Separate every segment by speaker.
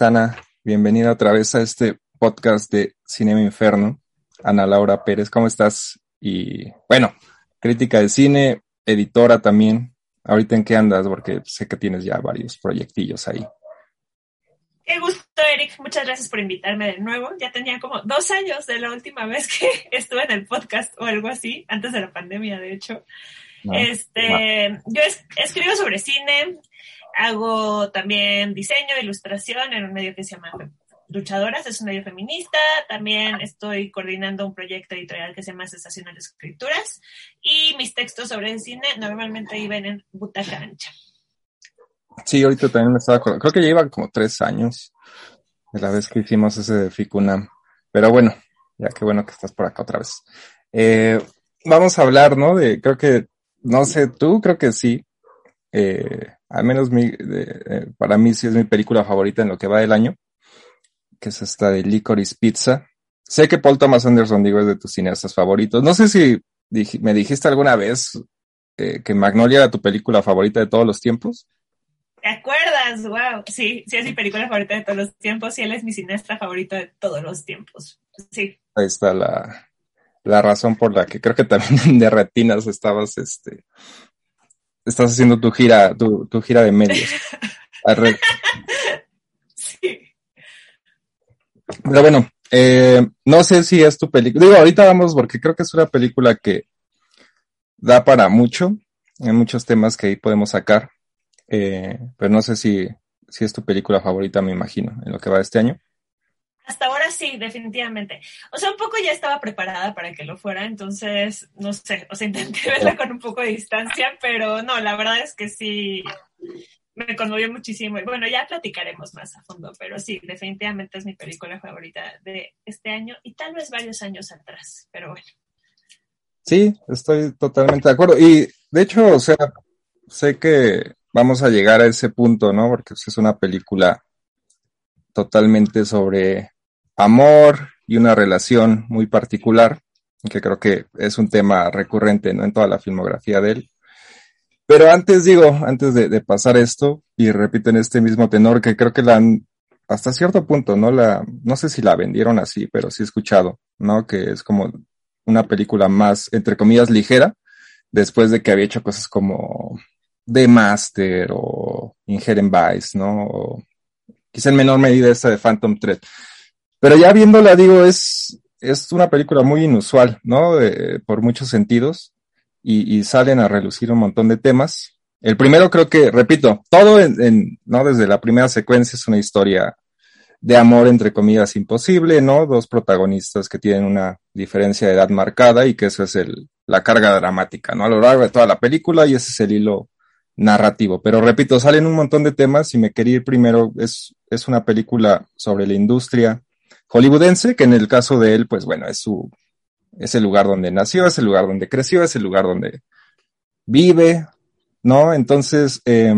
Speaker 1: Ana, bienvenida otra vez a este podcast de Cinema Inferno. Ana Laura Pérez, ¿cómo estás? Y bueno, crítica de cine, editora también. Ahorita en qué andas, porque sé que tienes ya varios proyectillos ahí.
Speaker 2: Qué gusto, Eric. Muchas gracias por invitarme de nuevo. Ya tenía como dos años de la última vez que estuve en el podcast o algo así, antes de la pandemia, de hecho. No, este, no. yo es, escribo sobre cine, hago también diseño, ilustración en un medio que se llama Luchadoras, es un medio feminista. También estoy coordinando un proyecto editorial que se llama Sensacional Escrituras. Y mis textos sobre el cine normalmente iban en butaca ancha.
Speaker 1: Sí, ahorita también me estaba acordando. Creo que ya iban como tres años de la vez que hicimos ese de Ficunam. Pero bueno, ya qué bueno que estás por acá otra vez. Eh, vamos a hablar, ¿no? De, creo que, no sé, tú creo que sí. Eh, al menos mi, de, eh, para mí sí es mi película favorita en lo que va del año, que es esta de Licorice Pizza. Sé que Paul Thomas Anderson, digo, es de tus cineastas favoritos. No sé si dij, me dijiste alguna vez eh, que Magnolia era tu película favorita de todos los tiempos.
Speaker 2: ¿Te acuerdas? Wow. Sí, sí es mi película favorita de todos los tiempos y él es mi cineasta favorito de todos los tiempos. Sí.
Speaker 1: Ahí está la, la razón por la que creo que también de retinas estabas, este, estás haciendo tu gira, tu, tu gira de medios.
Speaker 2: sí.
Speaker 1: Pero bueno, eh, no sé si es tu película. Digo, ahorita vamos porque creo que es una película que da para mucho. Hay muchos temas que ahí podemos sacar. Eh, pero no sé si, si es tu película favorita, me imagino, en lo que va de este año.
Speaker 2: Hasta ahora sí, definitivamente. O sea, un poco ya estaba preparada para que lo fuera, entonces, no sé, o sea, intenté verla con un poco de distancia, pero no, la verdad es que sí, me conmovió muchísimo. Y bueno, ya platicaremos más a fondo, pero sí, definitivamente es mi película favorita de este año y tal vez varios años atrás, pero bueno.
Speaker 1: Sí, estoy totalmente de acuerdo. Y de hecho, o sea, sé que vamos a llegar a ese punto, ¿no? Porque es una película totalmente sobre amor y una relación muy particular, que creo que es un tema recurrente ¿no? en toda la filmografía de él. Pero antes digo, antes de, pasar esto, y repito en este mismo tenor, que creo que la han, hasta cierto punto, ¿no? La, no sé si la vendieron así, pero sí he escuchado, ¿no? Que es como una película más, entre comillas, ligera, después de que había hecho cosas como The Master o Inherent Vice, ¿no? O quizá en menor medida esta de Phantom Thread. Pero ya viéndola, digo, es, es una película muy inusual, ¿no? Eh, por muchos sentidos. Y, y, salen a relucir un montón de temas. El primero creo que, repito, todo en, en, ¿no? Desde la primera secuencia es una historia de amor, entre comillas, imposible, ¿no? Dos protagonistas que tienen una diferencia de edad marcada y que eso es el, la carga dramática, ¿no? A lo largo de toda la película y ese es el hilo narrativo. Pero repito, salen un montón de temas y me quería ir primero, es, es una película sobre la industria hollywoodense, que en el caso de él, pues bueno, es su, es el lugar donde nació, es el lugar donde creció, es el lugar donde vive, ¿no? Entonces, eh,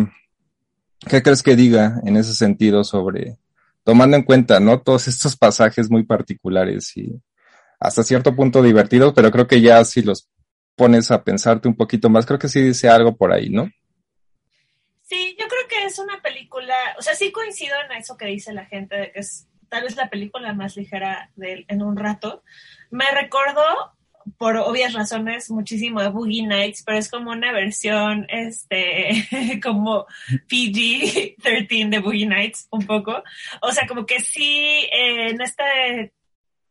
Speaker 1: ¿qué crees que diga en ese sentido sobre, tomando en cuenta, ¿no? Todos estos pasajes muy particulares y hasta cierto punto divertidos, pero creo que ya si los pones a pensarte un poquito más, creo que sí dice algo por ahí, ¿no?
Speaker 2: Sí, yo creo que es una película, o sea, sí coincido en eso que dice la gente, de que es tal vez la película más ligera de él en un rato. Me recordó, por obvias razones, muchísimo a Boogie Nights, pero es como una versión, este, como PG-13 de Boogie Nights, un poco. O sea, como que sí, eh, en este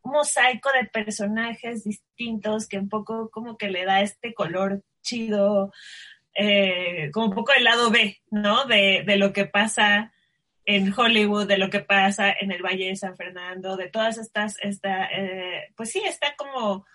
Speaker 2: mosaico de personajes distintos que un poco como que le da este color chido, eh, como un poco el lado B, ¿no? De, de lo que pasa en Hollywood, de lo que pasa en el Valle de San Fernando, de todas estas, esta, eh, pues sí, está como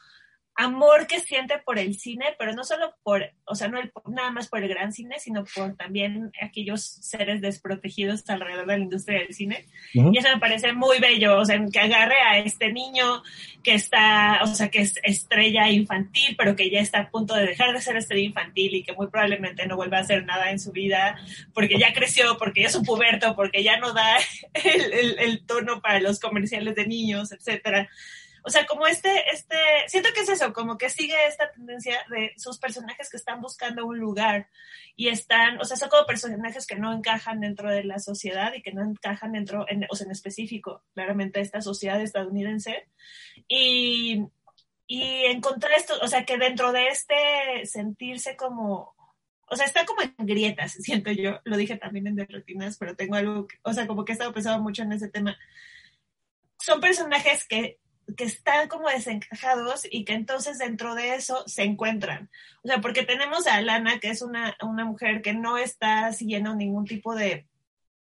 Speaker 2: amor que siente por el cine, pero no solo por, o sea, no nada más por el gran cine, sino por también aquellos seres desprotegidos alrededor de la industria del cine. Y eso me parece muy bello, o sea, que agarre a este niño que está, o sea, que es estrella infantil, pero que ya está a punto de dejar de ser estrella infantil y que muy probablemente no vuelva a hacer nada en su vida porque ya creció, porque ya es un puberto, porque ya no da el, el, el tono para los comerciales de niños, etcétera. O sea, como este, este, siento que es eso, como que sigue esta tendencia de sus personajes que están buscando un lugar y están, o sea, son como personajes que no encajan dentro de la sociedad y que no encajan dentro, en, o sea, en específico, claramente, esta sociedad estadounidense. Y, y encontrar esto, o sea, que dentro de este sentirse como, o sea, está como en grietas, siento yo, lo dije también en Derrotinas, pero tengo algo, o sea, como que he estado pensando mucho en ese tema. Son personajes que que están como desencajados y que entonces dentro de eso se encuentran. O sea, porque tenemos a Alana, que es una, una mujer que no está siguiendo ningún tipo de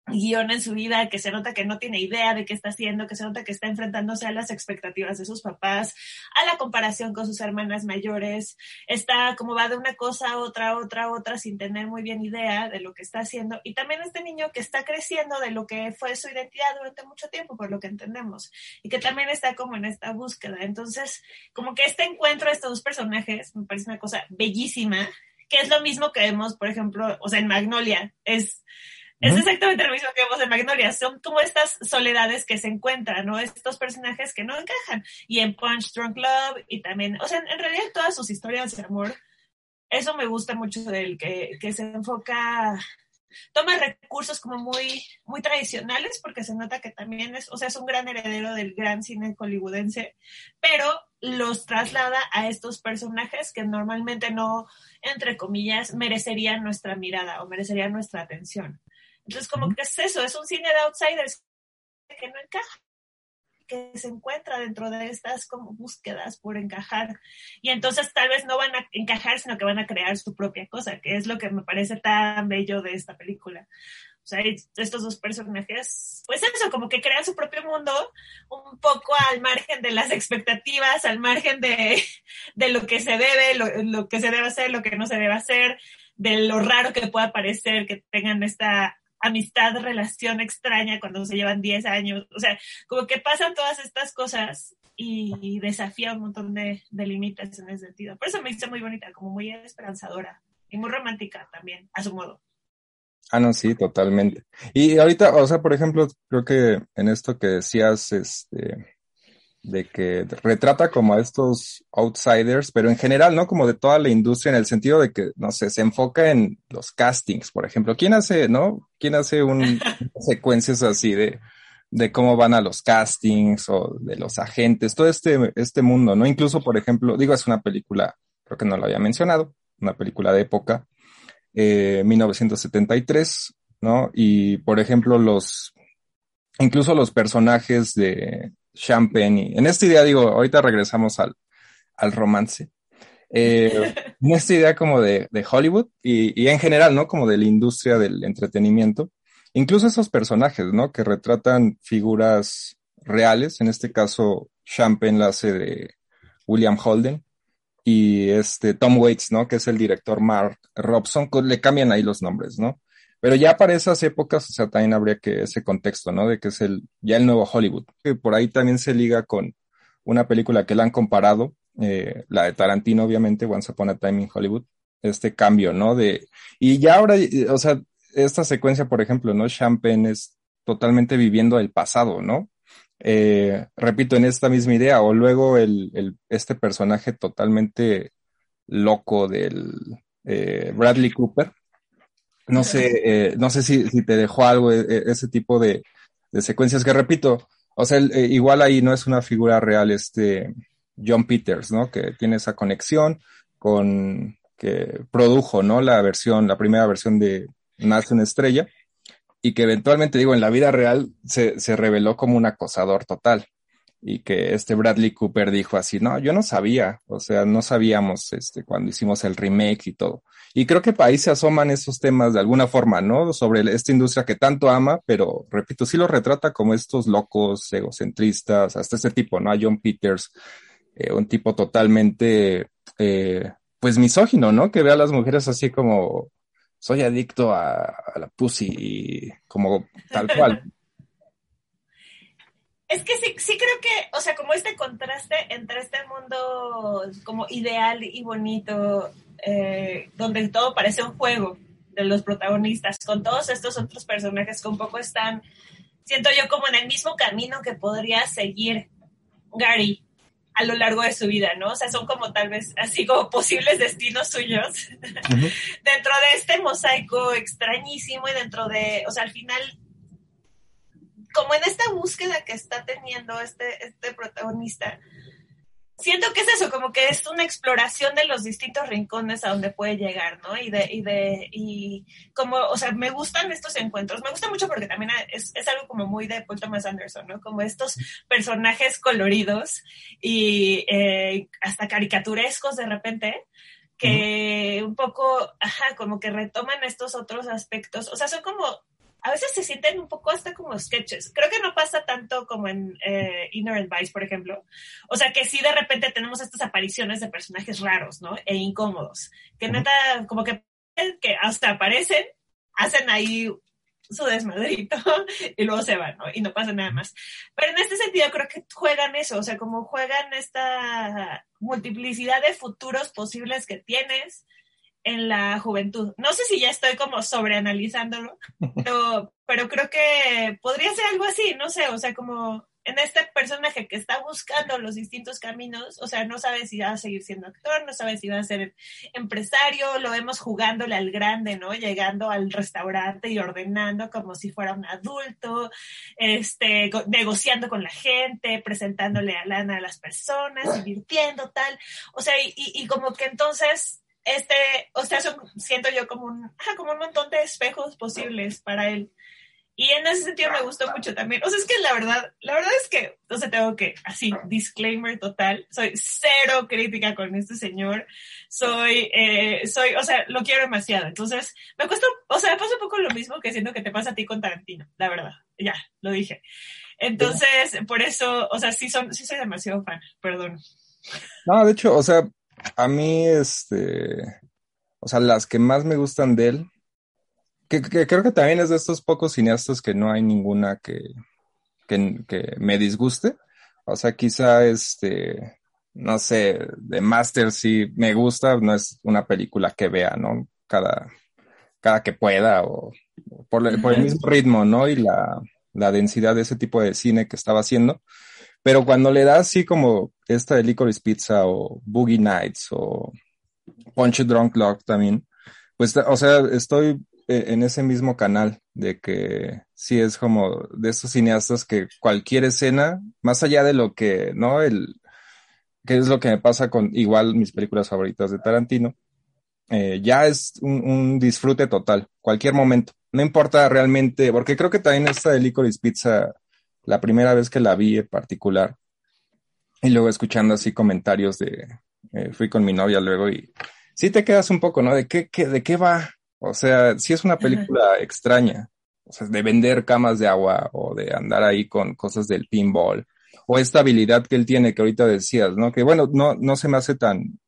Speaker 2: guion en su vida, que se nota que no tiene idea de qué está haciendo, que se nota que está enfrentándose a las expectativas de sus papás, a la comparación con sus hermanas mayores, está como va de una cosa a otra, otra, otra, sin tener muy bien idea de lo que está haciendo. Y también este niño que está creciendo de lo que fue su identidad durante mucho tiempo, por lo que entendemos, y que también está como en esta búsqueda. Entonces, como que este encuentro de estos dos personajes me parece una cosa bellísima, que es lo mismo que vemos, por ejemplo, o sea, en Magnolia, es es exactamente lo mismo que vemos en Magnolia. Son como estas soledades que se encuentran, ¿no? Estos personajes que no encajan. Y en Punch Drunk Love y también, o sea, en, realidad todas sus historias de amor, eso me gusta mucho de él, que, que se enfoca, toma recursos como muy, muy tradicionales, porque se nota que también es, o sea, es un gran heredero del gran cine hollywoodense, pero los traslada a estos personajes que normalmente no, entre comillas, merecerían nuestra mirada o merecerían nuestra atención. Entonces, como que es eso, es un cine de outsiders que no encaja que se encuentra dentro de estas como búsquedas por encajar. Y entonces tal vez no van a encajar sino que van a crear su propia cosa que es lo que me parece tan bello de esta película. O sea, estos dos personajes, pues eso, como que crean su propio mundo, un poco al margen de las expectativas, al margen de, de lo que se debe, lo, lo, que se debe hacer, lo que no se debe hacer, de lo raro que pueda parecer que tengan esta amistad, relación extraña cuando se llevan 10 años. O sea, como que pasan todas estas cosas y desafía un montón de, límites en ese sentido. Por eso me hizo muy bonita, como muy esperanzadora y muy romántica también, a su modo.
Speaker 1: Ah, no, sí, totalmente. Y ahorita, o sea, por ejemplo, creo que en esto que decías, este, de que retrata como a estos outsiders, pero en general, ¿no? Como de toda la industria en el sentido de que, no sé, se enfoca en los castings, por ejemplo. ¿Quién hace, no? ¿Quién hace un, secuencias así de, de cómo van a los castings o de los agentes, todo este, este mundo, ¿no? Incluso, por ejemplo, digo, es una película, creo que no lo había mencionado, una película de época, eh, 1973, ¿no? Y, por ejemplo, los, incluso los personajes de, Champagne. En esta idea, digo, ahorita regresamos al, al romance. Eh, en esta idea como de, de Hollywood y, y, en general, ¿no? Como de la industria del entretenimiento. Incluso esos personajes, ¿no? Que retratan figuras reales. En este caso, Champagne la hace de William Holden. Y este Tom Waits, ¿no? Que es el director Mark Robson. Le cambian ahí los nombres, ¿no? Pero ya para esas épocas, o sea, también habría que ese contexto, ¿no? De que es el, ya el nuevo Hollywood. Que por ahí también se liga con una película que le han comparado, eh, la de Tarantino, obviamente, Once Upon a Time in Hollywood, este cambio, ¿no? De, y ya ahora, o sea, esta secuencia, por ejemplo, ¿no? Champagne es totalmente viviendo el pasado, ¿no? Eh, repito, en esta misma idea, o luego el, el este personaje totalmente loco del eh, Bradley Cooper, no sé, eh, no sé si, si, te dejó algo e, e, ese tipo de, de, secuencias que repito, o sea, eh, igual ahí no es una figura real este John Peters, ¿no? Que tiene esa conexión con que produjo, ¿no? La versión, la primera versión de Nace una estrella y que eventualmente, digo, en la vida real se, se reveló como un acosador total. Y que este Bradley Cooper dijo así, no, yo no sabía, o sea, no sabíamos este, cuando hicimos el remake y todo. Y creo que ahí se asoman esos temas de alguna forma, ¿no? Sobre esta industria que tanto ama, pero repito, sí lo retrata como estos locos, egocentristas, hasta este tipo, ¿no? A John Peters, eh, un tipo totalmente, eh, pues misógino, ¿no? Que ve a las mujeres así como, soy adicto a la pussy, como tal cual.
Speaker 2: Es que sí, sí creo que, o sea, como este contraste entre este mundo como ideal y bonito, eh, donde todo parece un juego de los protagonistas, con todos estos otros personajes que un poco están, siento yo, como en el mismo camino que podría seguir Gary a lo largo de su vida, ¿no? O sea, son como tal vez así como posibles destinos suyos dentro de este mosaico extrañísimo y dentro de, o sea, al final como en esta búsqueda que está teniendo este, este protagonista, siento que es eso, como que es una exploración de los distintos rincones a donde puede llegar, ¿no? Y de, y de, y como, o sea, me gustan estos encuentros, me gusta mucho porque también es, es algo como muy de Paul Thomas Anderson, ¿no? Como estos personajes coloridos y eh, hasta caricaturescos de repente, que un poco, ajá, como que retoman estos otros aspectos, o sea, son como a veces se sienten un poco hasta como sketches. Creo que no pasa tanto como en eh, Inner Vice, por ejemplo. O sea, que sí de repente tenemos estas apariciones de personajes raros, ¿no? E incómodos. Que neta, como que, que hasta aparecen, hacen ahí su desmadrito y luego se van, ¿no? Y no pasa nada más. Pero en este sentido creo que juegan eso, o sea, como juegan esta multiplicidad de futuros posibles que tienes, en la juventud. No sé si ya estoy como sobreanalizándolo, pero, pero creo que podría ser algo así, no sé, o sea, como en este personaje que está buscando los distintos caminos, o sea, no sabe si va a seguir siendo actor, no sabe si va a ser empresario, lo vemos jugándole al grande, ¿no? Llegando al restaurante y ordenando como si fuera un adulto, este, negociando con la gente, presentándole a lana a las personas, invirtiendo tal, o sea, y, y como que entonces este, o sea, siento yo como un, como un montón de espejos posibles para él. Y en ese sentido me gustó mucho también. O sea, es que la verdad, la verdad es que, o sea, tengo que, así, disclaimer total, soy cero crítica con este señor. Soy, eh, soy, o sea, lo quiero demasiado. Entonces, me cuesta, o sea, me pasa un poco lo mismo que siento que te pasa a ti con Tarantino, la verdad. Ya, lo dije. Entonces, por eso, o sea, sí, son, sí soy demasiado fan, perdón.
Speaker 1: No, de hecho, o sea, a mí, este, o sea, las que más me gustan de él, que, creo que también es de estos pocos cineastas que no hay ninguna que, que, me disguste. O sea, quizá este, no sé, de Master sí me gusta, no es una película que vea, ¿no? Cada, cada que pueda o, por, por, el mismo ritmo, ¿no? Y la, la densidad de ese tipo de cine que estaba haciendo. Pero cuando le da así como esta de Licorice Pizza o Boogie Nights o Punch Drunk Love también, pues, o sea, estoy eh, en ese mismo canal de que sí es como de esos cineastas que cualquier escena, más allá de lo que, ¿no? El, que es lo que me pasa con igual mis películas favoritas de Tarantino, eh, ya es un, un, disfrute total, cualquier momento. No importa realmente, porque creo que también esta de Licorice Pizza la primera vez que la vi en particular, y luego escuchando así comentarios de, eh, fui con mi novia luego y sí te quedas un poco, ¿no? ¿De qué, qué, de qué va? O sea, sí es una película extraña, o sea, de vender camas de agua o de andar ahí con cosas del pinball, o esta habilidad que él tiene que ahorita decías, ¿no? Que bueno, no, no se me hace tan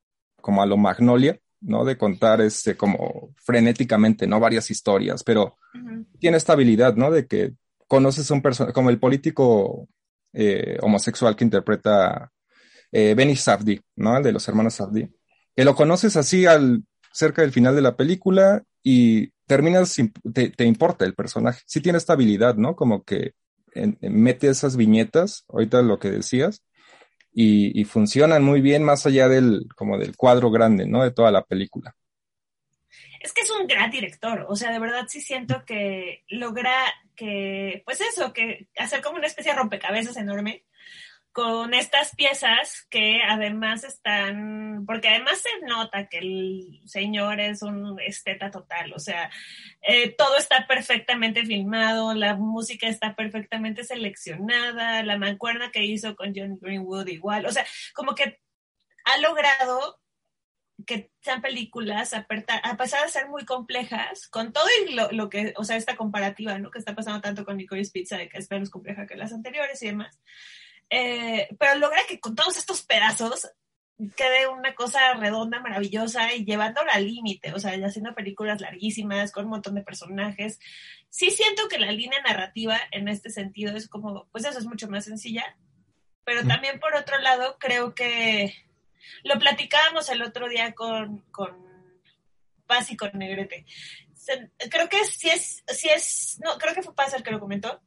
Speaker 1: como a lo Magnolia, ¿no? De contar este como frenéticamente, ¿no? Varias historias, pero tiene esta habilidad, ¿no? De que conoces a un personaje, como el político eh, homosexual que interpreta eh, Benny Safdie, ¿no? El de los hermanos Safdie. Que lo conoces así al cerca del final de la película y terminas, te, te importa el personaje. Sí tiene esta habilidad, ¿no? Como que mete esas viñetas, ahorita lo que decías, y, y, funcionan muy bien más allá del, como del cuadro grande, ¿no? De toda la película
Speaker 2: es que es un gran director, o sea, de verdad sí siento que logra que, pues eso, que hacer como una especie de rompecabezas enorme, con estas piezas que además están, porque además se nota que el señor es un esteta total, o sea, eh, todo está perfectamente filmado, la música está perfectamente seleccionada, la mancuerna que hizo con John Greenwood igual, o sea, como que ha logrado que sean películas, a, pesar de ser muy complejas, con todo lo, lo, que, o sea, esta comparativa, ¿no? Que está pasando tanto con Nicole Pizza, de que es menos compleja que las anteriores y demás, eh, pero logra que con todos estos pedazos quede una cosa redonda, maravillosa y llevándola al límite, o sea, haciendo películas larguísimas con un montón de personajes. Sí siento que la línea narrativa en este sentido es como, pues eso es mucho más sencilla, pero también por otro lado creo que lo platicábamos el otro día con, con Paz y con Negrete. Creo que sí es, sí es, no, creo que fue Paz el que lo comentó,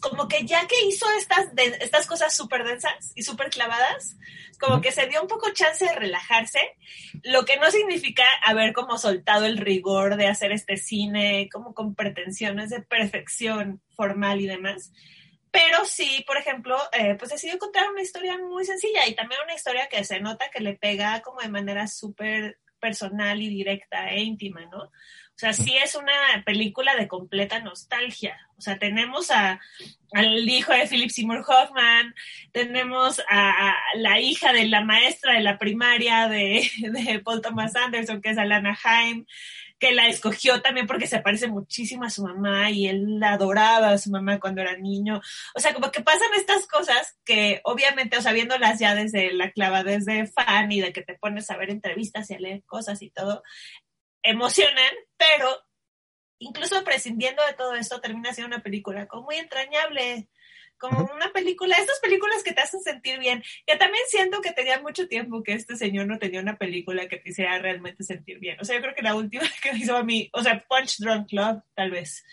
Speaker 2: como que ya que hizo estas, estas cosas súper densas y súper clavadas, como que se dio un poco chance de relajarse, lo que no significa haber como soltado el rigor de hacer este cine como con pretensiones de perfección formal y demás. Pero sí, por ejemplo, eh, pues decidió contar una historia muy sencilla y también una historia que se nota que le pega como de manera súper personal y directa e íntima, ¿no? O sea, sí es una película de completa nostalgia. O sea, tenemos a, al hijo de Philip Seymour Hoffman, tenemos a, la hija de la maestra de la primaria de, de Paul Thomas Anderson, que es Alana Haim, que la escogió también porque se parece muchísimo a su mamá y él adoraba a su mamá cuando era niño. O sea, como que pasan estas cosas que obviamente, o sea, viéndolas ya desde la clava, desde fan y de que te pones a ver entrevistas y a leer cosas y todo, emocionan, pero incluso prescindiendo de todo esto, termina siendo una película como muy entrañable, como una película, estas películas que te hacen sentir bien. Yo también siento que tenía mucho tiempo que este señor no tenía una película que te hiciera realmente sentir bien. O sea, yo creo que la última que hizo a mí, o sea, Punch Drunk Club, tal vez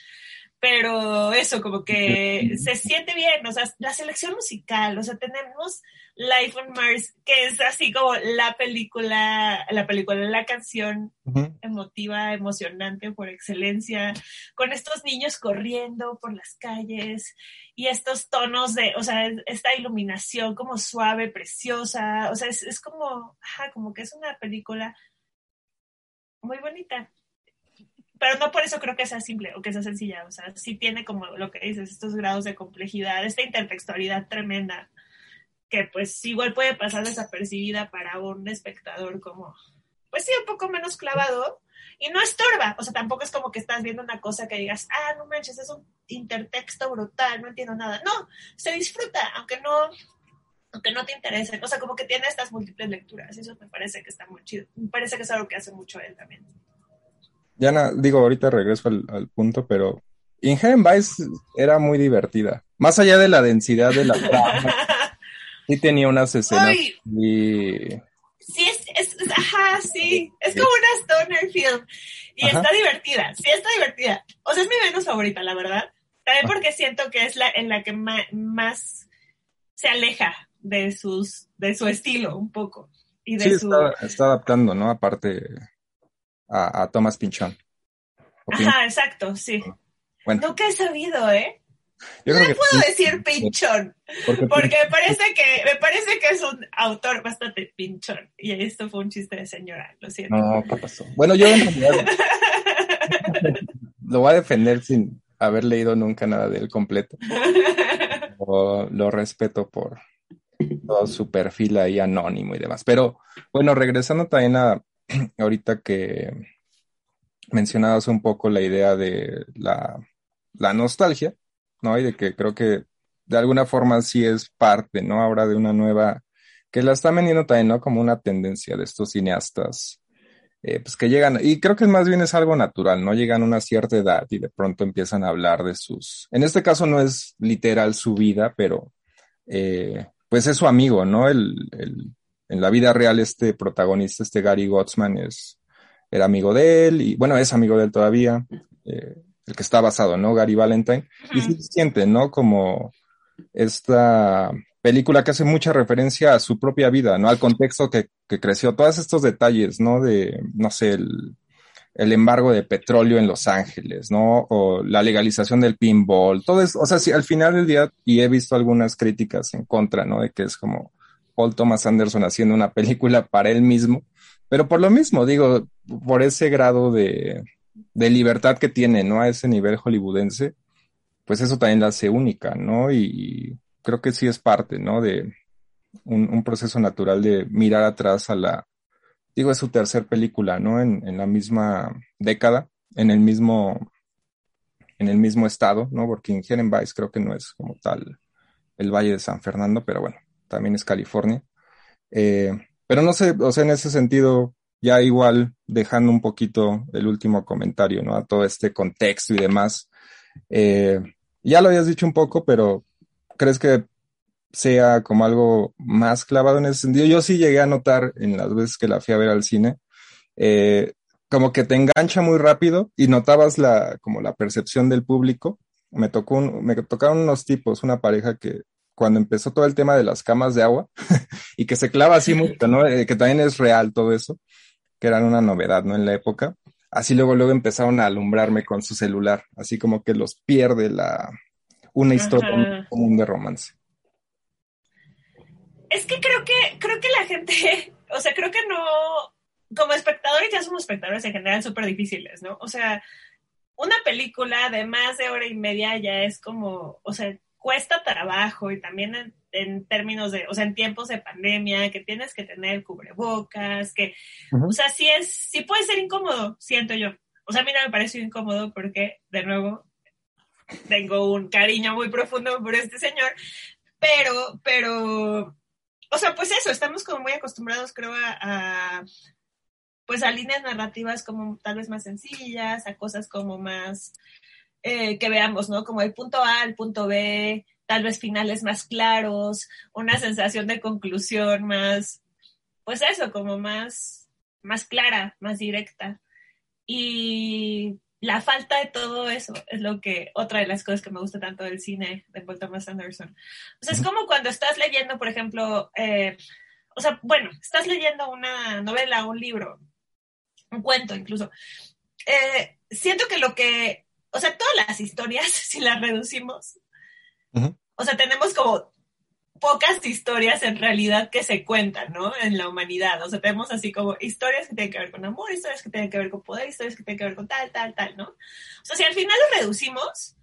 Speaker 2: pero eso, como que se siente bien, o sea, la selección musical, o sea, tenemos Life on Mars, que es así como la película, la película, la canción emotiva, emocionante por excelencia, con estos niños corriendo por las calles y estos tonos de, o sea, esta iluminación como suave, preciosa, o sea, es, es como, ajá, como que es una película muy bonita. Pero no por eso creo que sea simple o que sea sencilla, o sea, sí tiene como lo que dices, estos grados de complejidad, esta intertextualidad tremenda, que pues igual puede pasar desapercibida para un espectador como, pues sí, un poco menos clavado, y no estorba, o sea, tampoco es como que estás viendo una cosa que digas, ah, no manches, es un intertexto brutal, no entiendo nada. No, se disfruta, aunque no, aunque no te interese, o sea, como que tiene estas múltiples lecturas, y eso me parece que está muy chido, me parece que es algo que hace mucho él también.
Speaker 1: Ya digo, ahorita regreso al, punto, pero Inherent Vice era muy divertida. Más allá de la densidad de la trama, sí tenía unas escenas y...
Speaker 2: Sí, es, ajá, sí, es como una stoner film y está divertida, sí está divertida. O sea, es mi menos favorita, la verdad. También porque siento que es la en la que más se aleja de sus de su estilo un poco y de
Speaker 1: sí, está adaptando, ¿no? Aparte a, Thomas Pinchón.
Speaker 2: Ajá, exacto, sí. Nunca he sabido, ¿eh? No le puedo decir pinchón, porque, me parece que me parece que es un autor bastante pinchón. Y esto fue un chiste de señora, lo siento.
Speaker 1: No, ¿qué pasó? Bueno, yo en realidad lo voy a defender sin haber leído nunca nada de él completo. lo respeto por todo su perfil ahí anónimo y demás. Pero bueno, regresando también a, ahorita que mencionabas un poco la idea de la, nostalgia, ¿no? Y de que creo que de alguna forma sí es parte, ¿no? Ahora de una nueva, que la está vendiendo también, ¿no? Como una tendencia de estos cineastas, eh, pues que llegan, y creo que más bien es algo natural, ¿no? Llegan a una cierta edad y de pronto empiezan a hablar de sus, en este caso no es literal su vida, pero eh, pues es su amigo, ¿no? el, en la vida real este protagonista, este Gary Gottsman, es, era amigo de él y bueno, es amigo de él todavía, eh, el que está basado, ¿no? Gary Valentine. Y se siente, ¿no? Como esta película que hace mucha referencia a su propia vida, ¿no? Al contexto que, que creció, todos estos detalles, ¿no? De, no sé, el embargo de petróleo en Los Ángeles, ¿no? O la legalización del pinball, todo eso, o sea, sí, al final del día, y he visto algunas críticas en contra, ¿no? De que es como Paul Thomas Anderson haciendo una película para él mismo, pero por lo mismo, digo, por ese grado de, de libertad que tiene, ¿no? A ese nivel hollywoodense, pues eso también la hace única, ¿no? Y, creo que sí es parte, ¿no? De un, proceso natural de mirar atrás a la, digo, es su tercer película, ¿no? En, en la misma década, en el mismo, en el mismo estado, ¿no? Porque Inherent Vice creo que no es como tal el Valle de San Fernando, pero bueno, también es California. Eh, pero no sé, o sea, en ese sentido, ya igual dejando un poquito el último comentario, ¿no? A todo este contexto y demás. Eh, ya lo habías dicho un poco, pero ¿crees que sea como algo más clavado en ese sentido? Yo sí llegué a notar en las veces que la fui a ver al cine, eh, como que te engancha muy rápido y notabas la, como la percepción del público. Me tocó me tocaron unos tipos, una pareja que cuando empezó todo el tema de las camas de agua y que se clava así mucho, ¿no? Eh, que también es real todo eso, que era una novedad, ¿no? En la época. Así luego, luego empezaron a alumbrarme con su celular, así como que los pierde la, una historia común de romance.
Speaker 2: Es que creo que, creo que la gente, o sea, creo que no, como espectadores ya somos espectadores en general súper difíciles, ¿no? O sea, una película de más de hora y media ya es como, o sea, cuesta trabajo y también en, términos de, o sea, en tiempos de pandemia, que tienes que tener cubrebocas, que, o sea, sí es, sí puede ser incómodo, siento yo. O sea, a mí no me parece incómodo porque, de nuevo, tengo un cariño muy profundo por este señor, pero, pero, o sea, pues eso, estamos como muy acostumbrados, creo, a, pues a líneas narrativas como tal vez más sencillas, a cosas como más, eh, que veamos, ¿no? Como el punto A, el punto B, tal vez finales más claros, una sensación de conclusión más, pues eso, como más, más clara, más directa. Y la falta de todo eso es lo que, otra de las cosas que me gusta tanto del cine de Paul Thomas Anderson. O sea, es como cuando estás leyendo, por ejemplo, eh, o sea, bueno, estás leyendo una novela, un libro, un cuento incluso. Eh, siento que lo que, o sea, todas las historias, si las reducimos, o sea, tenemos como pocas historias en realidad que se cuentan, ¿no? En la humanidad. O sea, tenemos así como historias que tienen que ver con amor, historias que tienen que ver con poder, historias que tienen que ver con tal, tal, tal, ¿no? O sea, si al final lo reducimos,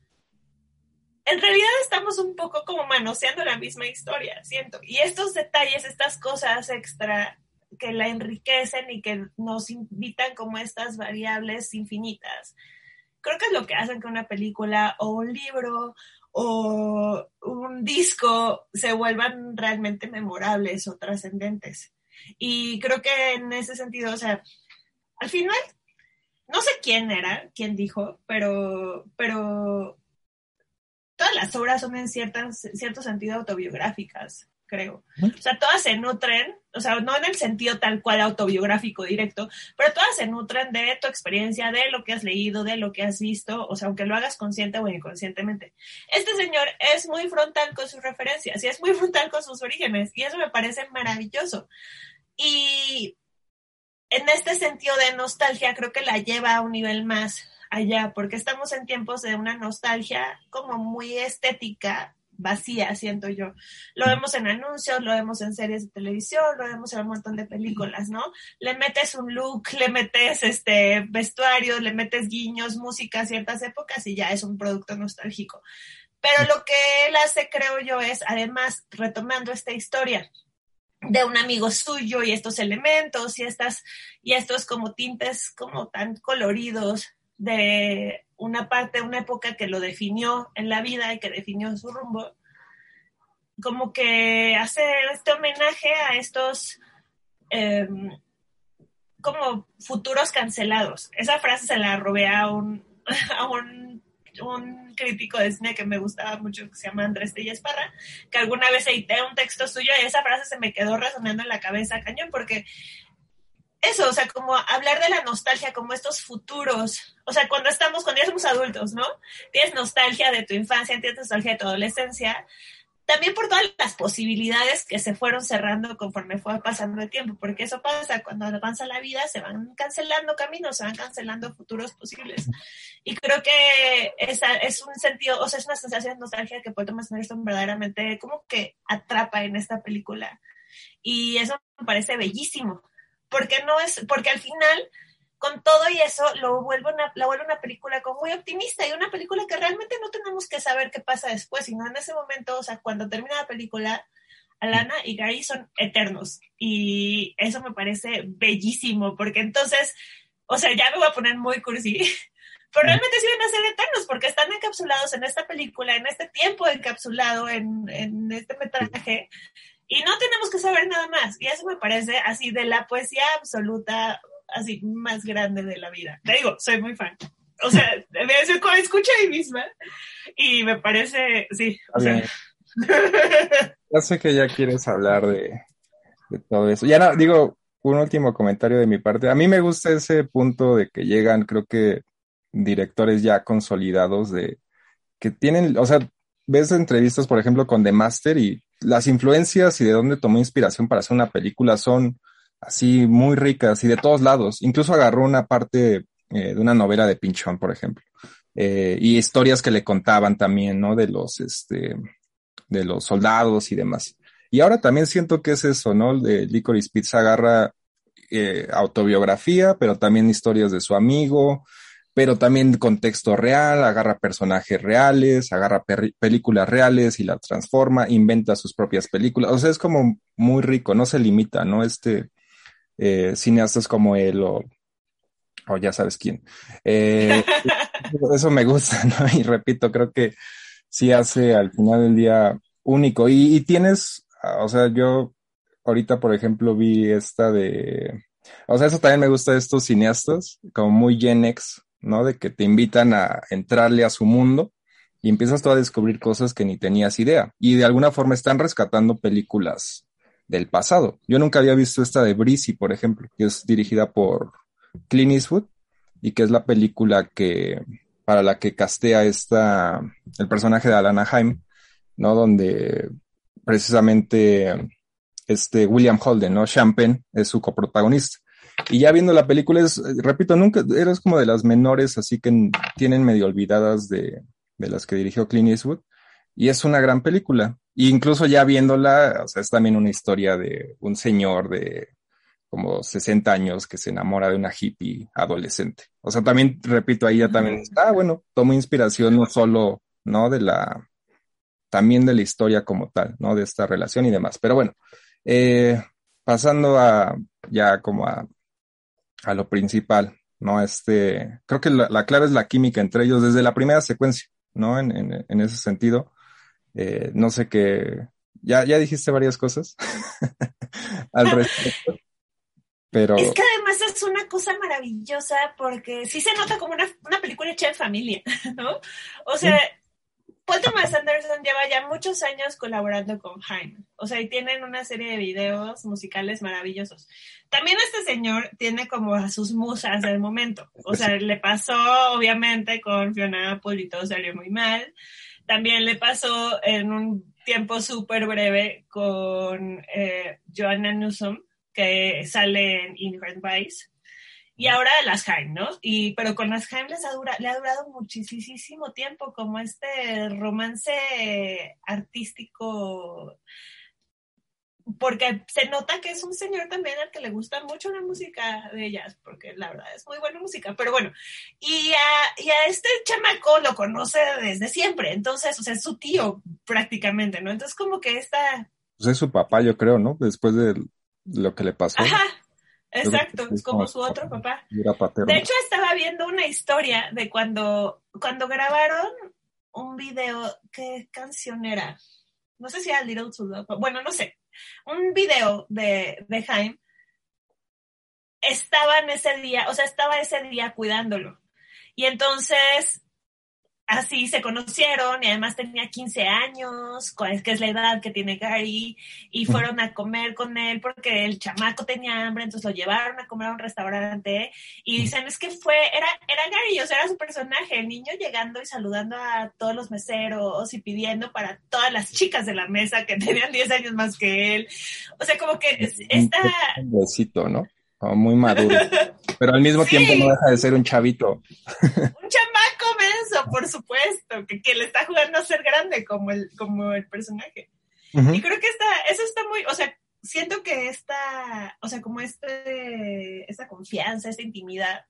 Speaker 2: en realidad estamos un poco como manoseando la misma historia, siento. Y estos detalles, estas cosas extra que la enriquecen y que nos invitan como estas variables infinitas, creo que es lo que hacen que una película o un libro o un disco se vuelvan realmente memorables o trascendentes. Y creo que en ese sentido, o sea, al final, no sé quién era, quién dijo, pero, pero todas las obras son en ciertas, cierto sentido autobiográficas creo. O sea, todas se nutren, o sea, no en el sentido tal cual autobiográfico directo, pero todas se nutren de tu experiencia, de lo que has leído, de lo que has visto, o sea, aunque lo hagas consciente o inconscientemente. Este señor es muy frontal con sus referencias y es muy frontal con sus orígenes y eso me parece maravilloso. Y en este sentido de nostalgia creo que la lleva a un nivel más allá, porque estamos en tiempos de una nostalgia como muy estética, vacía, siento yo. Lo vemos en anuncios, lo vemos en series de televisión, lo vemos en un montón de películas, ¿no? Le metes un look, le metes este vestuario, le metes guiños, música a ciertas épocas y ya es un producto nostálgico. Pero lo que él hace, creo yo, es además retomando esta historia de un amigo suyo y estos elementos y estas y estos como tintes como tan coloridos de una parte, una época que lo definió en la vida y que definió su rumbo, como que hace este homenaje a estos em, como futuros cancelados. Esa frase se la robé a un, a un, un, crítico de cine que me gustaba mucho, que se llama Andrés Telles Parra, que alguna vez edité un texto suyo y esa frase se me quedó resonando en la cabeza cañón, porque eso, o sea, como hablar de la nostalgia, como estos futuros, o sea, cuando estamos, cuando ya somos adultos, ¿no? Tienes nostalgia de tu infancia, tienes nostalgia de tu adolescencia, también por todas las posibilidades que se fueron cerrando conforme fue pasando el tiempo, porque eso pasa cuando avanza la vida, se van cancelando caminos, se van cancelando futuros posibles. Y creo que esa es un sentido, o sea, es una sensación de nostalgia que Paul Thomas Anderson verdaderamente como que atrapa en esta película. Y eso me parece bellísimo, porque no es, porque al final con todo y eso lo vuelve una, la vuelve una película como muy optimista y una película que realmente no tenemos que saber qué pasa después, sino en ese momento, o sea, cuando termina la película, Alana y Gary son eternos. Y eso me parece bellísimo porque entonces, o sea, ya me voy a poner muy cursi, pero realmente sí van a ser eternos porque están encapsulados en esta película, en este tiempo encapsulado en, en este metraje y no tenemos que saber nada más y eso me parece así de la poesía absoluta así más grande de la vida. Te digo, soy muy fan. O sea, me escucho a mí misma y me parece, sí, o sea.
Speaker 1: Ya sé que ya quieres hablar de, todo eso. Ya no, digo, un último comentario de mi parte. A mí me gusta ese punto de que llegan, creo que directores ya consolidados de que tienen, o sea, ves entrevistas, por ejemplo, con The Master y las influencias y de dónde tomó inspiración para hacer una película son así muy ricas y de todos lados. Incluso agarró una parte eh, de una novela de Pinchón, por ejemplo. Eh, y historias que le contaban también, ¿no? De los, este, de los soldados y demás. Y ahora también siento que es eso, ¿no? De Licorice Pizza agarra eh, autobiografía, pero también historias de su amigo, pero también contexto real, agarra personajes reales, agarra películas reales y las transforma, inventa sus propias películas. O sea, es como muy rico, no se limita, ¿no? Este, eh, cineastas como él o, o ya sabes quién. Eh, eso me gusta, ¿no? Y repito, creo que sí hace al final del día único. Y, y tienes, o sea, yo ahorita, por ejemplo, vi esta de, o sea, eso también me gusta de estos cineastas, como muy Gen X, ¿no? De que te invitan a entrarle a su mundo y empiezas tú a descubrir cosas que ni tenías idea. Y de alguna forma están rescatando películas del pasado. Yo nunca había visto esta de Breezy, por ejemplo, que es dirigida por Clint Eastwood y que es la película que para la que castea esta el personaje de Alana Haim, ¿no? Donde precisamente este William Holden, ¿no? Champagne es su coprotagonista. Y ya viendo la película es, repito, nunca, eres como de las menores, así que tienen medio olvidadas de, de las que dirigió Clint Eastwood. Y es una gran película. E incluso ya viéndola, o sea, es también una historia de un señor de como 60 años que se enamora de una hippie adolescente. O sea, también, repito, ahí ya también, ah, bueno, tomo inspiración no solo, ¿no? De la, también de la historia como tal, ¿no? De esta relación y demás. Pero bueno, eh, pasando a, ya como a, a lo principal, ¿no? Este, creo que la, la, clave es la química entre ellos desde la primera secuencia, ¿no? En, en, en ese sentido. Eh, no sé qué, ya, ya dijiste varias cosas al respecto. Pero...
Speaker 2: Es que además es una cosa maravillosa porque sí se nota como una, una película hecha en familia, ¿no? O sea, Paul Thomas Anderson lleva ya muchos años colaborando con Jaime. O sea, y tienen una serie de videos musicales maravillosos. También este señor tiene como a sus musas del momento. O sea, le pasó obviamente con Fiona Apple y todo salió muy mal. También le pasó en un tiempo súper breve con eh, Joanna Newsom, que sale en Inherent Vice. Y ahora las Haim, ¿no? Y, pero con las Haim les ha le ha durado muchísimo tiempo, como este romance artístico porque se nota que es un señor también al que le gusta mucho la música de ellas, porque la verdad es muy buena música, pero bueno, y a, y a este chamaco lo conoce desde siempre, entonces, o sea, es su tío prácticamente, ¿no? Entonces como que esta...
Speaker 1: Pues es su papá, yo creo, ¿no? Después de lo que le pasó.
Speaker 2: Ajá, exacto, es como su otro papá. De hecho, estaba viendo una historia de cuando, cuando grabaron un video, ¿qué canción era? No sé si era Little to bueno, no sé, un video de, de Jaime, estaba en ese día, o sea, estaba ese día cuidándolo. Y entonces así se conocieron y además tenía 15 años, que es la edad que tiene Gary, y fueron a comer con él porque el chamaco tenía hambre, entonces lo llevaron a comer a un restaurante y dicen, es que fue, era, era Gary, o sea, era su personaje, el niño llegando y saludando a todos los meseros y pidiendo para todas las chicas de la mesa que tenían 10 años más que él. O sea, como que esta...
Speaker 1: Un besito, ¿no? Muy maduro. Pero al mismo tiempo no deja de ser un chavito.
Speaker 2: Un chamaco menso, por supuesto, que, que, le está jugando a ser grande como el, como el personaje. Y creo que está, eso está muy, o sea, siento que esta, o sea, como este, esta confianza, esta intimidad,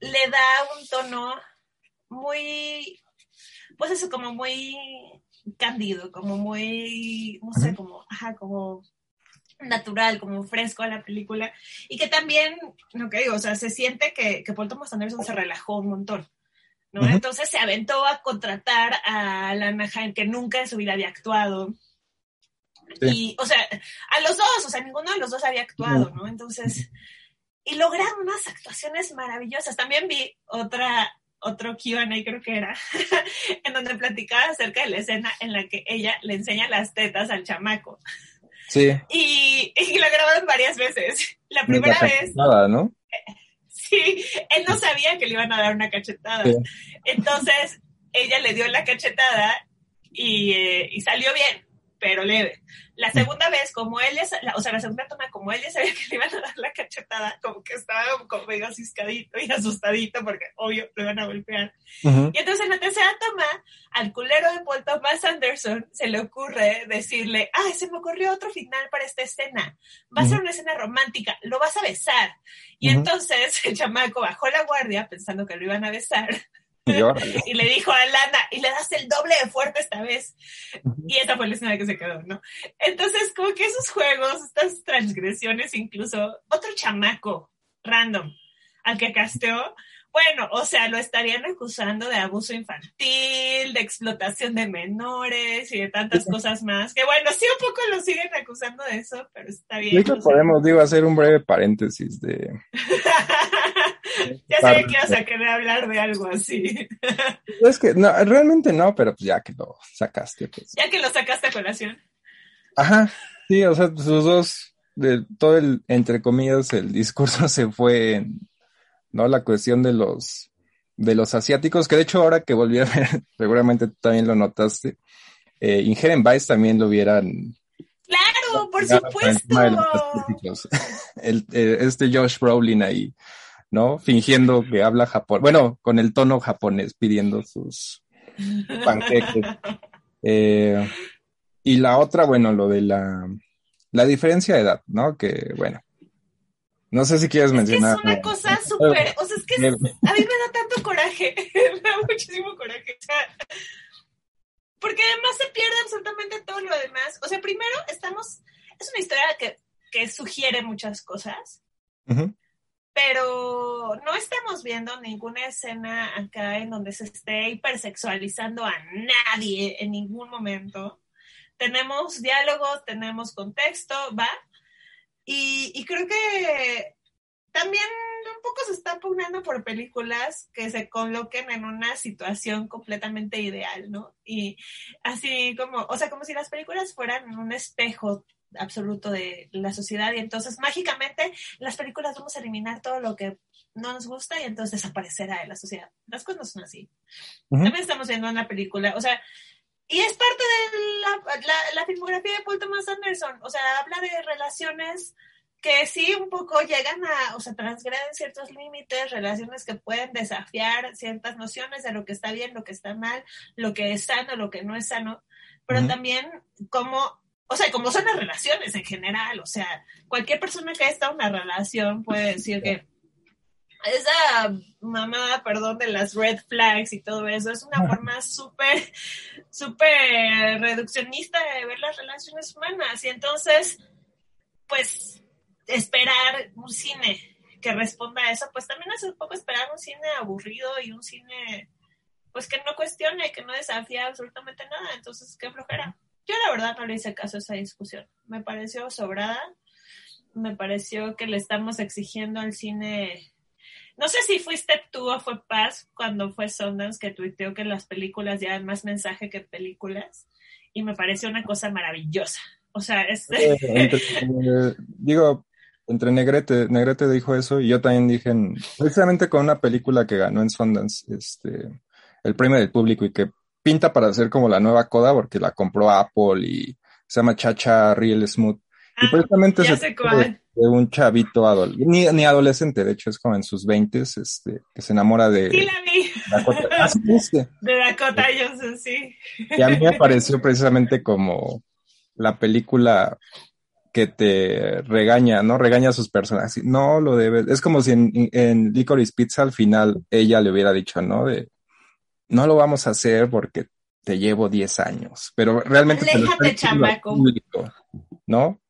Speaker 2: le da un tono muy, pues eso, como muy cándido, como muy, no sé, como, ajá, como natural, como fresco a la película, y que también, no que digo, o sea, se siente que, que Paul Thomas Anderson se relajó un montón, ¿no? Entonces se aventó a contratar a Lana Haim, que nunca en su vida había actuado. Y, o sea, a los dos, o sea, ninguno de los dos había actuado, ¿no? Entonces, y lograron unas actuaciones maravillosas. También vi otra, otro QA, creo que era, en donde platicaba acerca de la escena en la que ella le enseña las tetas al chamaco.
Speaker 1: Sí.
Speaker 2: Y, y lo grabaron varias veces. La primera vez.
Speaker 1: Nada, ¿no?
Speaker 2: Sí, él no sabía que le iban a dar una cachetada. Entonces, ella le dio la cachetada y, eh, y salió bien, pero leve. La segunda vez, como él ya, o sea, la segunda toma, como él ya sabía que le iban a dar la cachetada, como que estaba como medio asiscadito y asustadito porque obvio le iban a golpear. Y entonces en la tercera toma, al culero de Paul Thomas Anderson se le ocurre decirle, ay, se me ocurrió otro final para esta escena. Va a ser una escena romántica, lo vas a besar. Y entonces el chamaco bajó la guardia pensando que lo iban a besar. y le dijo a Lana, y le das el doble de fuerte esta vez. Y esa fue la escena que se quedó, ¿no? Entonces, como que esos juegos, estas transgresiones, incluso otro chamaco random al que casteó, bueno, o sea, lo estarían acusando de abuso infantil, de explotación de menores y de tantas cosas más. Que bueno, sí, un poco lo siguen acusando de eso, pero está bien.
Speaker 1: De podemos, digo, hacer un breve paréntesis de.
Speaker 2: ya sabía que ibas a querer hablar de algo así.
Speaker 1: es que, no, realmente no, pero pues ya que lo sacaste. Pues.
Speaker 2: Ya que lo sacaste a colación.
Speaker 1: Ajá, sí, o sea, sus dos, de todo el, entre comillas, el discurso se fue en ¿no? La cuestión de los, de los asiáticos, que de hecho ahora que volví a ver, seguramente tú también lo notaste, eh, Inherent Vice también lo hubieran...
Speaker 2: Claro, por supuesto.
Speaker 1: El, eh, este Josh Brolin ahí, ¿no? Fingiendo que habla japonés, bueno, con el tono japonés pidiendo sus panqueques. Eh, y la otra, bueno, lo de la, la diferencia de edad, ¿no? Que, bueno, no sé si quieres mencionar.
Speaker 2: Es, una cosa súper, o sea, es que a mí me da tanto coraje, me da muchísimo coraje. O sea, porque además se pierde absolutamente todo lo demás. O sea, primero estamos, es una historia que, que sugiere muchas cosas, pero no estamos viendo ninguna escena acá en donde se esté hipersexualizando a nadie en ningún momento. Tenemos diálogos, tenemos contexto, ¿va? Y, creo que también un poco se está pugnando por películas que se coloquen en una situación completamente ideal, ¿no? Y así como, o sea, como si las películas fueran un espejo absoluto de la sociedad y entonces mágicamente las películas vamos a eliminar todo lo que no nos gusta y entonces desaparecerá de la sociedad. Las cosas no son así. También estamos viendo una película, o sea, y es parte de la, filmografía de Paul Thomas Anderson. O sea, habla de relaciones que sí un poco llegan a, o sea, transgreden ciertos límites, relaciones que pueden desafiar ciertas nociones de lo que está bien, lo que está mal, lo que es sano, lo que no es sano, pero también como, o sea, como son las relaciones en general, o sea, cualquier persona que ha estado en una relación puede decir que esa mamada, perdón, de las red flags y todo eso, es una forma súper, súper reduccionista de ver las relaciones humanas. Y entonces, pues, esperar un cine que responda a eso, pues también es un poco esperar un cine aburrido y un cine, pues, que no cuestione, que no desafía absolutamente nada. Entonces, qué flojera. Yo la verdad no le hice caso a esa discusión. Me pareció sobrada. Me pareció que le estamos exigiendo al cine No sé si fuiste tú o fue Paz cuando fue Sundance que tuiteó que las películas llevan más mensaje que películas y me pareció una cosa maravillosa. O sea, es...
Speaker 1: Digo, entre Negrete, Negrete dijo eso y yo también dije, precisamente con una película que ganó en Sundance, este, el premio del público y que pinta para ser como la nueva Coda porque la compró Apple y se llama Chacha Real Smooth. y
Speaker 2: Ah,
Speaker 1: precisamente
Speaker 2: cuál.
Speaker 1: de, de un chavito adolescente, ni, ni adolescente, de hecho es como en sus veintes, este, que se enamora de
Speaker 2: Sí la vi,
Speaker 1: Dakota. Ah, sí, viste.
Speaker 2: de Dakota Johnson, sí.
Speaker 1: Y a mí me pareció precisamente como la película que te regaña, ¿no? Regaña a sus personajes. No lo debes. Es como si en, en Licorice Pizza al final ella le hubiera dicho, ¿no? De, no lo vamos a hacer porque te llevo 10 años. Pero realmente
Speaker 2: Aléjate, chamaco.
Speaker 1: público, ¿no?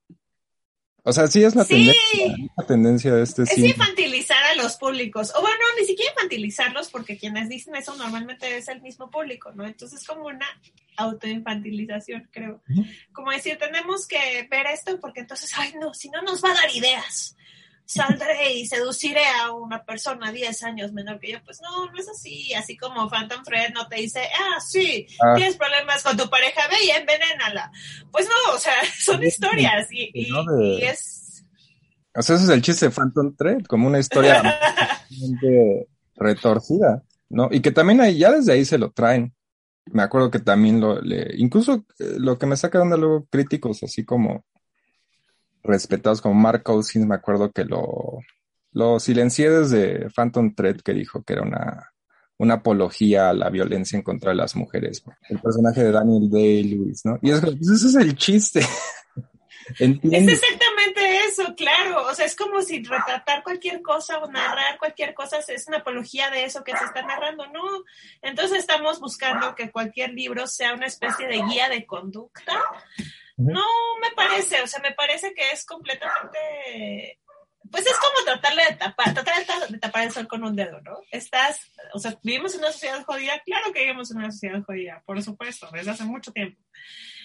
Speaker 1: O sea, sí es la
Speaker 2: Sí.
Speaker 1: tendencia, la tendencia de este
Speaker 2: Es
Speaker 1: cine.
Speaker 2: infantilizar a los públicos. O bueno, ni siquiera infantilizarlos, porque quienes dicen eso normalmente es el mismo público, ¿no? Entonces es como una autoinfantilización, creo. Como decir, tenemos que ver esto porque entonces, ay, no, si no nos va a dar ideas. Saldré y seduciré a una persona 10 años menor que yo. Pues no, no es así. Así como Phantom Fred no te dice, ah, sí,
Speaker 1: Ah.
Speaker 2: tienes problemas con tu pareja, ve y envenénala. Pues no, o sea, son historias y, y- es...
Speaker 1: O sea, ese es el chiste de Phantom Thread, como una historia retorcida, ¿no? Y que también ahí, ya desde ahí se lo traen. Me acuerdo que también lo, le, incluso eh, lo que me saca de luego críticos así como respetados como Mark Cousins, me acuerdo que lo, lo silencié desde Phantom Thread que dijo que era una, una apología a la violencia en contra de las mujeres. El personaje de Daniel Day-Lewis, ¿no? Y es pues ese es el chiste.
Speaker 2: Es exactamente eso, claro. O sea, es como si retratar cualquier cosa o narrar cualquier cosa es una apología de eso que se está narrando, ¿no? Entonces estamos buscando que cualquier libro sea una especie de guía de conducta. No me parece, o sea, me parece que es completamente... Pues es como tratarle de tapar, tratar de ta- de tapar el sol con un dedo, ¿no? Estás, o sea, vivimos en una sociedad jodida, claro que vivimos en una sociedad jodida, por supuesto, desde hace mucho tiempo.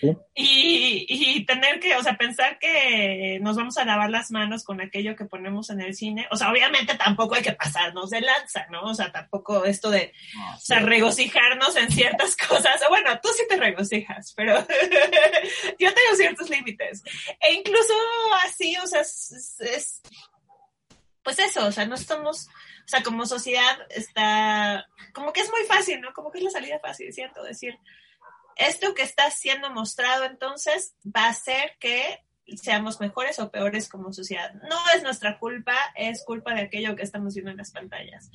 Speaker 1: Sí.
Speaker 2: Y, y tener que, o sea, pensar que nos vamos a lavar las manos con aquello que ponemos en el cine, o sea, obviamente tampoco hay que pasarnos de lanza, ¿no? O sea, tampoco esto de, o sea, regocijarnos en ciertas cosas. Bueno, tú sí te regocijas, pero yo tengo ciertos límites. E incluso así, o sea, es, es- pues eso, o sea, no estamos, o sea, como sociedad está, como que es muy fácil, ¿no? Como que es la salida fácil, ¿cierto? Decir, esto que está siendo mostrado entonces va a hacer que seamos mejores o peores como sociedad. No es nuestra culpa, es culpa de aquello que estamos viendo en las pantallas.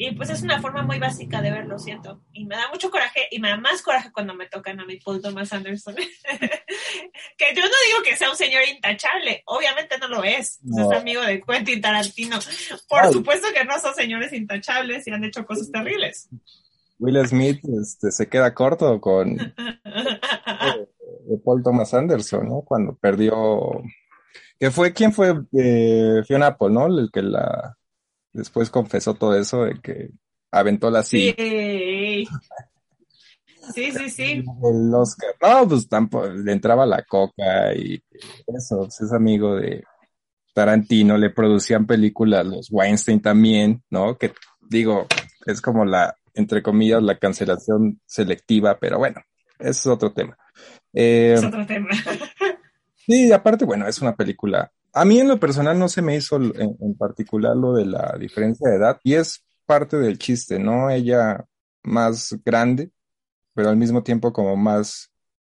Speaker 2: Y pues es una forma muy básica de verlo, siento. Y me da mucho coraje, y me da más coraje cuando me tocan a mi Paul Thomas Anderson. que yo no digo que sea un señor intachable, obviamente no lo es.
Speaker 1: No.
Speaker 2: Es amigo de Quentin Tarantino. Por
Speaker 1: Ay.
Speaker 2: supuesto que no son señores intachables y han hecho cosas terribles.
Speaker 1: Will Smith este, se queda corto con de Paul Thomas Anderson, ¿no? Cuando perdió, que fue, ¿quién fue? Eh, Fiona Apple, ¿no? El que la, después confesó todo eso de que aventó la silla.
Speaker 2: Sí. Sí, sí, sí.
Speaker 1: El Oscar. No, pues tampoco, le entraba la coca y eso, pues, es amigo de Tarantino, le producían películas, los Weinstein también, ¿no? Que digo, es como la, entre comillas, la cancelación selectiva, pero bueno, ese es otro tema. Eh,
Speaker 2: Es otro tema.
Speaker 1: Sí, aparte, bueno, es una película. A mí en lo personal no se me hizo en, en particular lo de la diferencia de edad y es parte del chiste, ¿no? Ella más grande, pero al mismo tiempo como más,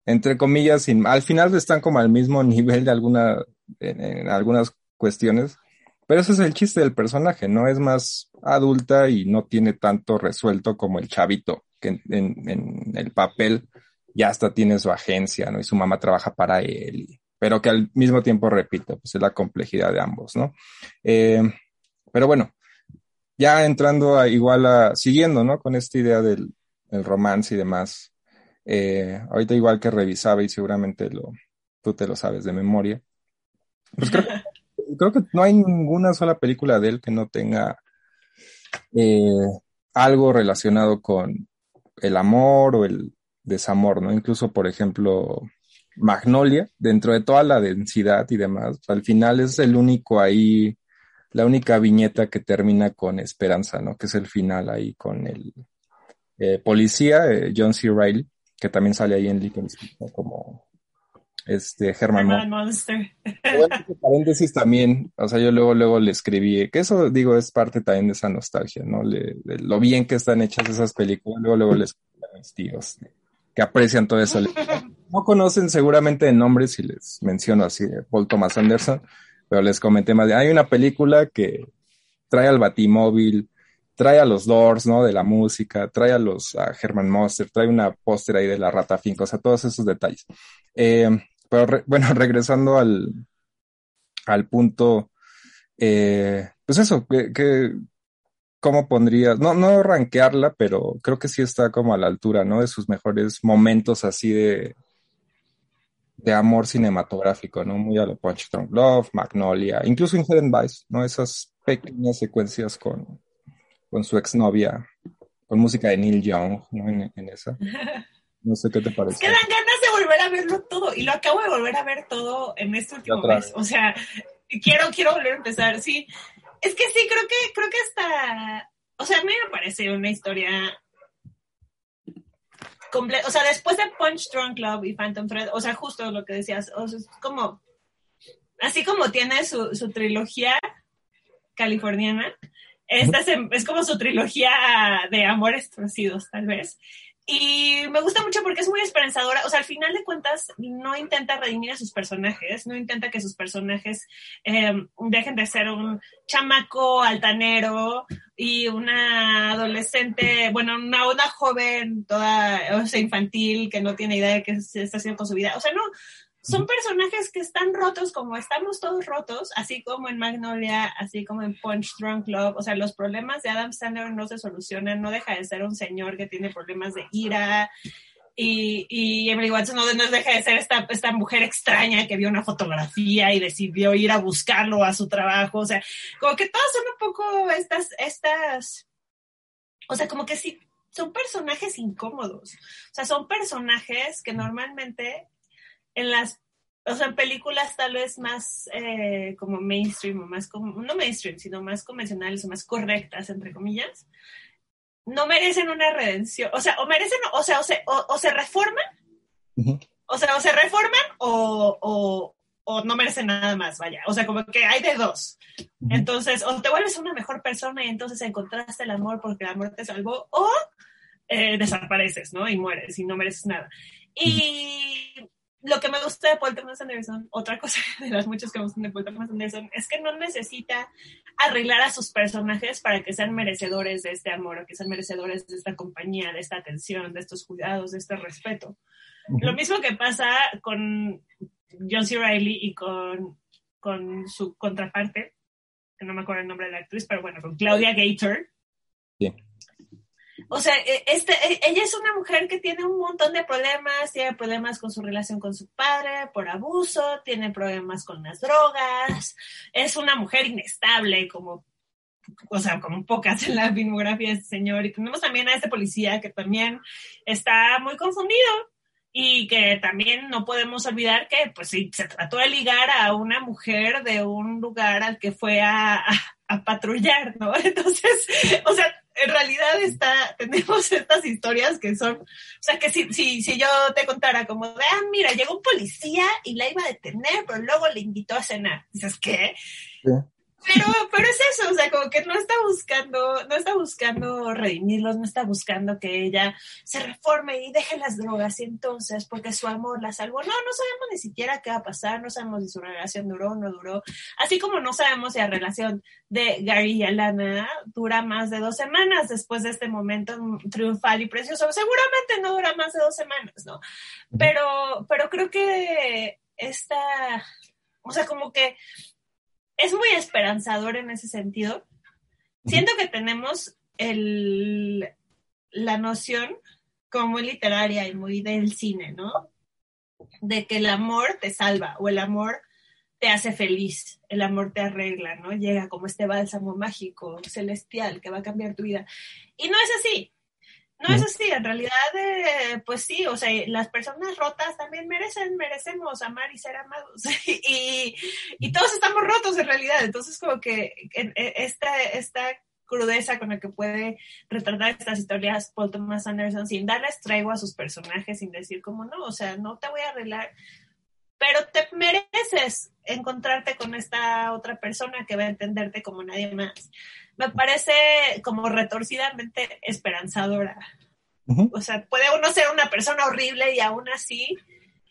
Speaker 1: entre comillas, sin- al final están como al mismo nivel de alguna, en, en algunas cuestiones, pero ese es el chiste del personaje, ¿no? Es más adulta y no tiene tanto resuelto como el chavito, que en, el papel ya hasta tiene su agencia, ¿no? Y su mamá trabaja para él, pero que al mismo tiempo, repito, pues es la complejidad de ambos, ¿no? Eh, pero bueno, ya entrando a, igual a, siguiendo, ¿no? Con esta idea del, del romance y demás, eh, ahorita igual que revisaba y seguramente lo, tú te lo sabes de memoria, pues creo, que- creo que no hay ninguna sola película de él que no tenga eh, algo relacionado con el amor o el desamor, ¿no? Incluso, por ejemplo, Magnolia, dentro de toda la densidad y demás, al final es el único ahí la única viñeta que termina con esperanza, ¿no? Que es el final ahí con el eh, policía, eh, John C. Riley, que también sale ahí en Little como este Herman, Monster. Paréntesis también, o sea, yo luego, luego le escribí, que eso digo es parte también de esa nostalgia, ¿no? de lo bien que están hechas esas películas, luego, luego les a mis tíos que aprecian todo eso. No conocen seguramente el nombre si les menciono así, Paul Thomas Anderson, pero les comenté más. Hay una película que trae al Batimóvil, trae a los Doors, ¿no? De la música, trae a los a Herman Monster, trae una póster ahí de la Rata Finca, o sea, todos esos detalles. Eh, pero bueno, regresando al, al punto, eh, pues eso, que, ¿cómo pondrías? No, no rankearla, pero creo que sí está como a la altura, ¿no? De sus mejores momentos así de, de amor cinematográfico, ¿no? Muy a lo Punch Drunk Love, Magnolia, incluso Hidden Vice, ¿no? Esas pequeñas secuencias con, con su exnovia, con música de Neil Young, ¿no? En, esa. No sé qué te parece.
Speaker 2: Quedan ganas de volver a verlo todo, y lo acabo de volver a ver todo en este último mes. O sea, quiero, quiero volver a empezar, sí. Es que sí, creo que, creo que hasta, o sea, a mí me parece una historia o sea, después de Punch Drunk Club y Phantom Thread, o sea, justo lo que decías, o sea, es como, así como tiene su, su trilogía californiana, esta es, es, como su trilogía de amores torcidos, tal vez. Y me gusta mucho porque es muy esperanzadora. O sea, al final de cuentas, no intenta redimir a sus personajes, no intenta que sus personajes em, dejen de ser un chamaco altanero y una adolescente, bueno, una, una joven toda, o sea, infantil que no tiene idea de qué se está haciendo con su vida. O sea, no, son personajes que están rotos como estamos todos rotos, así como en Magnolia, así como en Punch Drunk Love. O sea, los problemas de Adam Sandler no se solucionan, no deja de ser un señor que tiene problemas de ira. Y, y Emily Watson no, no deja de ser esta, esta mujer extraña que vio una fotografía y decidió ir a buscarlo a su trabajo. O sea, como que todos son un poco estas, estas, o sea, como que sí, son personajes incómodos. O sea, son personajes que normalmente en las, o sea, películas tal vez más eh, como mainstream o más como, no mainstream, sino más convencionales o más correctas, entre comillas, no merecen una redención. O sea, o merecen, o sea, o se, o, se reforman, o sea, o se reforman o, o, o, no merecen nada más, vaya. O sea, como que hay de dos. Entonces, o te vuelves una mejor persona y entonces encontraste el amor porque el amor te salvó, o eh, desapareces, ¿no? Y mueres y no mereces nada. Y lo que me gusta de Paul Thomas Anderson, otra cosa de las muchas que me gustan de Paul Thomas Anderson, es que no necesita arreglar a sus personajes para que sean merecedores de este amor, o que sean merecedores de esta compañía, de esta atención, de estos cuidados, de este respeto. Lo mismo que pasa con John C. Reilly y con, con su contraparte, que no me acuerdo el nombre de la actriz, pero bueno, con Claudia Gator. Sí o sea, e, este, e, ella es una mujer que tiene un montón de problemas, tiene problemas con su relación con su padre por abuso, tiene problemas con las drogas, es una mujer inestable, como, o sea, como pocas en la filmografía de este señor. Y tenemos también a este policía que también está muy confundido y que también no podemos olvidar que, pues sí, se trató de ligar a una mujer de un lugar al que fue a, a patrullar, ¿no? Entonces, o sea, en realidad está, tenemos estas historias que son, o sea, que si, si, si yo te contara como de, ah, mira, llegó un policía y la iba a detener, pero luego le invitó a cenar. Dices, ¿qué? Pero, pero es eso, o sea, como que no está buscando, no está buscando redimirlos, no está buscando que ella se reforme y deje las drogas y entonces, porque su amor la salvó. No, no sabemos ni siquiera qué va a pasar, no sabemos si su relación duró o no duró, así como no sabemos si la relación de Gary y Alana dura más de dos semanas después de este momento triunfal y precioso. Seguramente no dura más de dos semanas, ¿no? Pero, pero creo que esta, o sea, como que es muy esperanzador en ese sentido. Siento que tenemos el, la noción como muy literaria y muy del cine, ¿no? De que el amor te salva o el amor te hace feliz, el amor te arregla, ¿no? Llega como este bálsamo mágico, celestial, que va a cambiar tu vida. Y no es así. No es así, en realidad, eh, pues sí, o sea, las personas rotas también merecen, merecemos amar y ser amados. y, y todos estamos rotos en realidad. Entonces, como que esta, esta crudeza con la que puede retratar estas historias Paul Thomas Anderson sin darles traigo a sus personajes, sin decir como no, o sea, no te voy a arreglar, pero te mereces encontrarte con esta otra persona que va a entenderte como nadie más. Me parece como retorcidamente esperanzadora. O sea, puede uno ser una persona horrible y aún así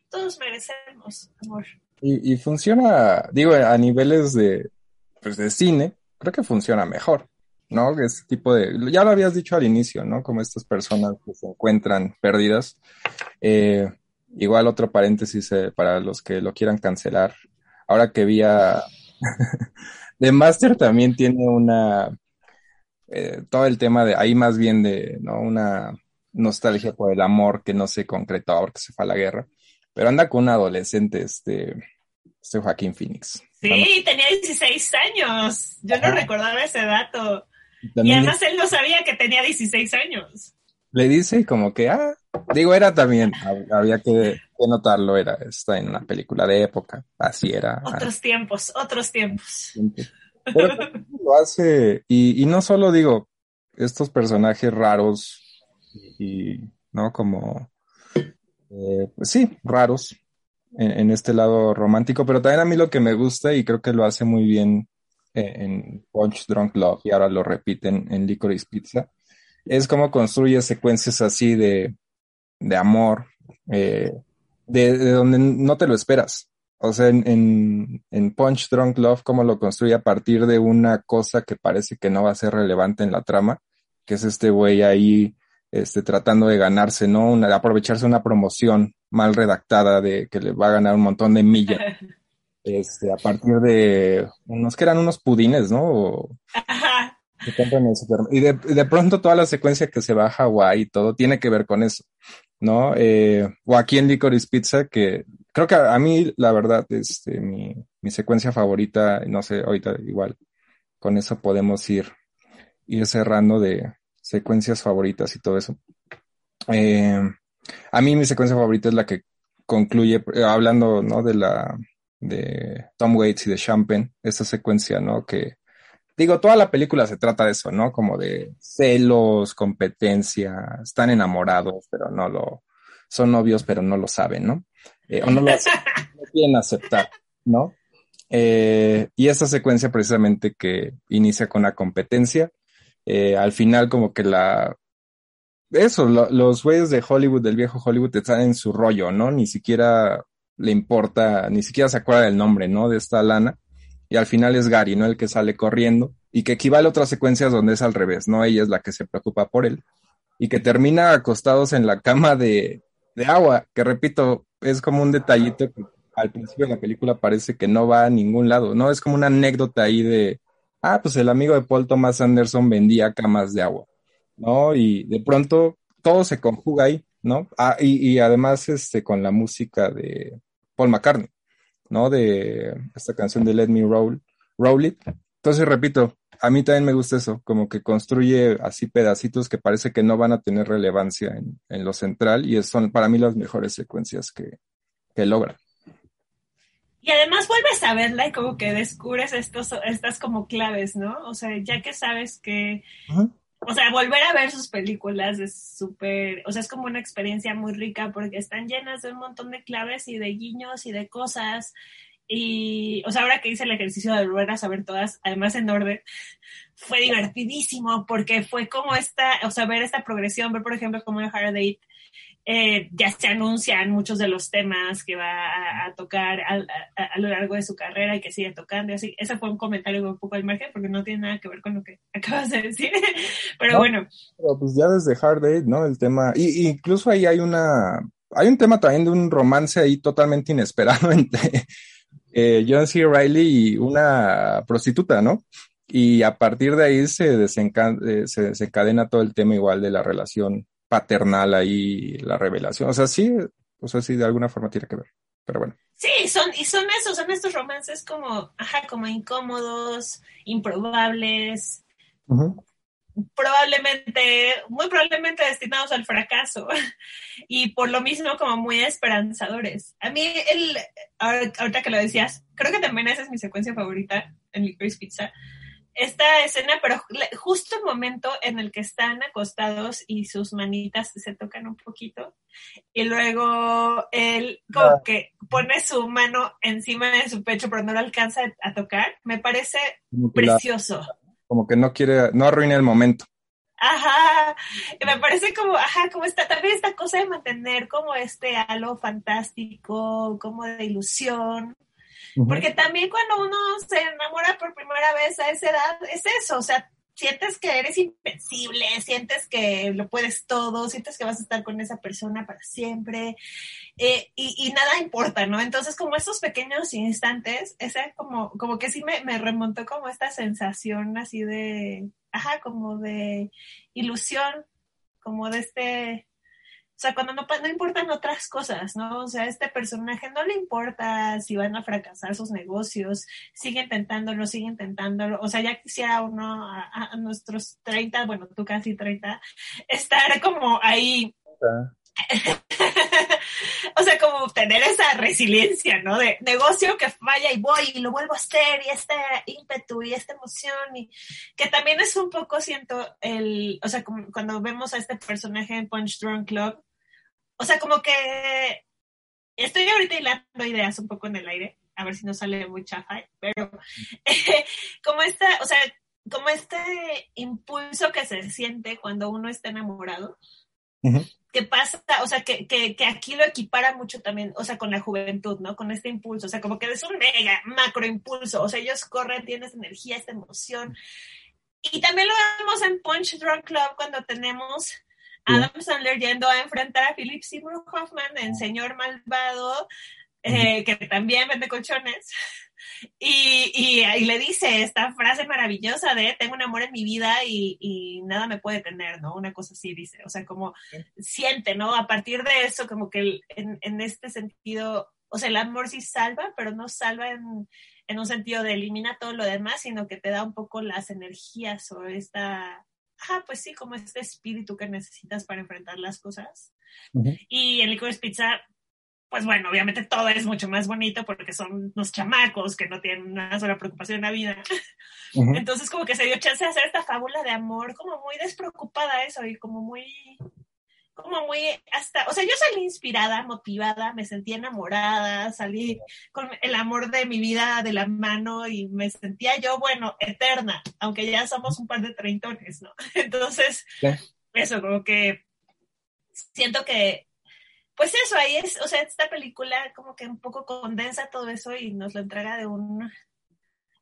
Speaker 2: todos merecemos amor.
Speaker 1: Y, y funciona, digo, a niveles de, pues de cine, creo que funciona mejor. ¿no? Ese tipo de, ya lo habías dicho al inicio, ¿no? Como estas personas que se encuentran perdidas. Eh, igual otro paréntesis eh, para los que lo quieran cancelar. Ahora que vi a... The Master también tiene una... Eh, todo el tema de ahí más bien de, ¿no? Una nostalgia por el amor que no se concretó ahora que se fue a la guerra. Pero anda con un adolescente, este, este Joaquín Phoenix.
Speaker 2: Sí, tenía 16 años. Yo no recordaba ese dato y además él no sabía que tenía 16 años.
Speaker 1: Le dice como que, ah, digo, era también, había que, notarlo, era, está en una película de época, así era.
Speaker 2: Otros tiempos, otros tiempos.
Speaker 1: Pero lo hace, y, no solo digo, estos personajes raros y, ¿no? Como, eh, pues sí, raros en, en, este lado romántico, pero también a mí lo que me gusta y creo que lo hace muy bien en Punch Drunk Love y ahora lo repiten en Licorice Pizza, es como construye secuencias así de, de amor, eh, de, donde no te lo esperas. O sea, en, en, Punch Drunk Love, como lo construye a partir de una cosa que parece que no va a ser relevante en la trama, que es este güey ahí este, tratando de ganarse, ¿no? Una, aprovecharse una promoción mal redactada de que le va a ganar un montón de millas. este, a partir de unos que eran unos pudines, ¿no? Ajá. Y de, de, pronto toda la secuencia que se va a Hawái y todo tiene que ver con eso, ¿no? Eh, o aquí en Licorice Pizza, que creo que a, mí, la verdad, este, mi, mi secuencia favorita, no sé, ahorita igual, con eso podemos ir, ir cerrando de secuencias favoritas y todo eso. Eh, a mí mi secuencia favorita es la que concluye, eh, hablando, ¿no? De la, de Tom Waits y de Champagne, esa secuencia, ¿no? Que, digo, toda la película se trata de eso, ¿no? Como de celos, competencia, están enamorados, pero no lo, son novios, pero no lo saben, ¿no? Eh, o no lo, quieren aceptar, ¿no? Eh, y esa secuencia precisamente que inicia con la competencia, eh, al final como que la... Eso, los güeyes de Hollywood, del viejo Hollywood, están en su rollo, ¿no? Ni siquiera le importa, ni siquiera se acuerda del nombre, ¿no? De esta lana. Y al final es Gary, ¿no? El que sale corriendo y que equivale a otras secuencias donde es al revés, ¿no? Ella es la que se preocupa por él y que termina acostados en la cama de, de agua, que repito, es como un detallito que al principio de la película parece que no va a ningún lado, ¿no? Es como una anécdota ahí de, ah, pues el amigo de Paul Thomas Anderson vendía camas de agua, ¿no? Y de pronto todo se conjuga ahí, ¿no? Ah, y, y además este, con la música de Paul McCartney, ¿no? De esta canción de Let Me Roll, Roll It. Entonces, repito, a mí también me gusta eso, como que construye así pedacitos que parece que no van a tener relevancia en, en lo central y son para mí las mejores secuencias que, que logra.
Speaker 2: Y además vuelves a verla y como que descubres estos, estas como claves, ¿no? O sea, ya que sabes que o sea, volver a ver sus películas es súper, o sea, es como una experiencia muy rica porque están llenas de un montón de claves y de guiños y de cosas. Y, o sea, ahora que hice el ejercicio de volver a saber todas, además en orden, fue divertidísimo porque fue como esta, o sea, ver esta progresión, ver por ejemplo como en Hard eh, ya se anuncian muchos de los temas que va a, tocar a, lo largo de su carrera y que sigue tocando. Y así, ese fue un comentario un poco al margen porque no tiene nada que ver con lo que acabas de decir. pero bueno.
Speaker 1: Pero pues ya desde Hard Eight, ¿no? El tema, y, incluso ahí hay una, hay un tema también de un romance ahí totalmente inesperado entre eh, John C. Riley y una prostituta, ¿no? Y a partir de ahí se, eh, se desencadena todo el tema igual de la relación paternal ahí la revelación. O sea, sí, o sea, sí, de alguna forma tiene que ver. Pero bueno.
Speaker 2: Sí, son, y son esos, son estos romances como, ajá, como incómodos, improbables. probablemente, muy probablemente destinados al fracaso y por lo mismo como muy esperanzadores. A mí, el, ahorita que lo decías, creo que también esa es mi secuencia favorita en Licorice Pizza, esta escena, pero justo el momento en el que están acostados y sus manitas se tocan un poquito, y luego él como ah. que pone su mano encima de su pecho, pero no lo alcanza a tocar, me parece precioso.
Speaker 1: como que no quiere, no arruina el momento.
Speaker 2: Ajá, me parece como, ajá, como está también esta cosa de mantener como este halo fantástico, como de ilusión, porque también cuando uno se enamora por primera vez a esa edad, es eso, o sea, sientes que eres invencible, sientes que lo puedes todo, sientes que vas a estar con esa persona para siempre eh, y, nada importa, ¿no? Entonces como esos pequeños instantes, ese como, como que sí me, me remontó como esta sensación así de, ajá, como de ilusión, como de este o sea, cuando no, no importan otras cosas, ¿no? O sea, a este personaje no le importa si van a fracasar sus negocios, sigue intentándolo, sigue intentándolo. O sea, ya quisiera uno a, nuestros 30, bueno, tú casi 30, estar como ahí. o sea, como tener esa resiliencia, ¿no? De negocio que falla y voy y lo vuelvo a hacer y este ímpetu y esta emoción y que también es un poco, siento, el, o sea, como cuando vemos a este personaje en Punch Drunk Club, o sea, como que estoy ahorita hilando ideas un poco en el aire, a ver si no sale muy chafa, pero como esta, o sea, como este impulso que se siente cuando uno está enamorado, que pasa, o sea, que, que, que, aquí lo equipara mucho también, o sea, con la juventud, ¿no? Con este impulso, o sea, como que es un mega macro impulso, o sea, ellos corren, tienes energía, esta emoción. Y también lo vemos en Punch Drunk Club cuando tenemos Adam Sandler yendo a enfrentar a Philip Seymour Hoffman en Señor Malvado, eh, que también vende colchones, y, y, le dice esta frase maravillosa de tengo un amor en mi vida y, nada me puede tener, ¿no? Una cosa así dice, o sea, como siente, ¿no? A partir de eso, como que en, en, este sentido, o sea, el amor sí salva, pero no salva en, en un sentido de elimina todo lo demás, sino que te da un poco las energías o esta ah, pues sí, como este espíritu que necesitas para enfrentar las cosas. Y el Licorice Pizza, pues bueno, obviamente todo es mucho más bonito porque son unos chamacos que no tienen una sola preocupación en la vida. Entonces como que se dio chance de hacer esta fábula de amor como muy despreocupada eso y como muy como muy hasta, o sea, yo salí inspirada, motivada, me sentí enamorada, salí con el amor de mi vida de la mano y me sentía yo, bueno, eterna, aunque ya somos un par de treintones, ¿no? Entonces, eso, como que siento que, pues eso, ahí es, o sea, esta película como que un poco condensa todo eso y nos lo entrega de un,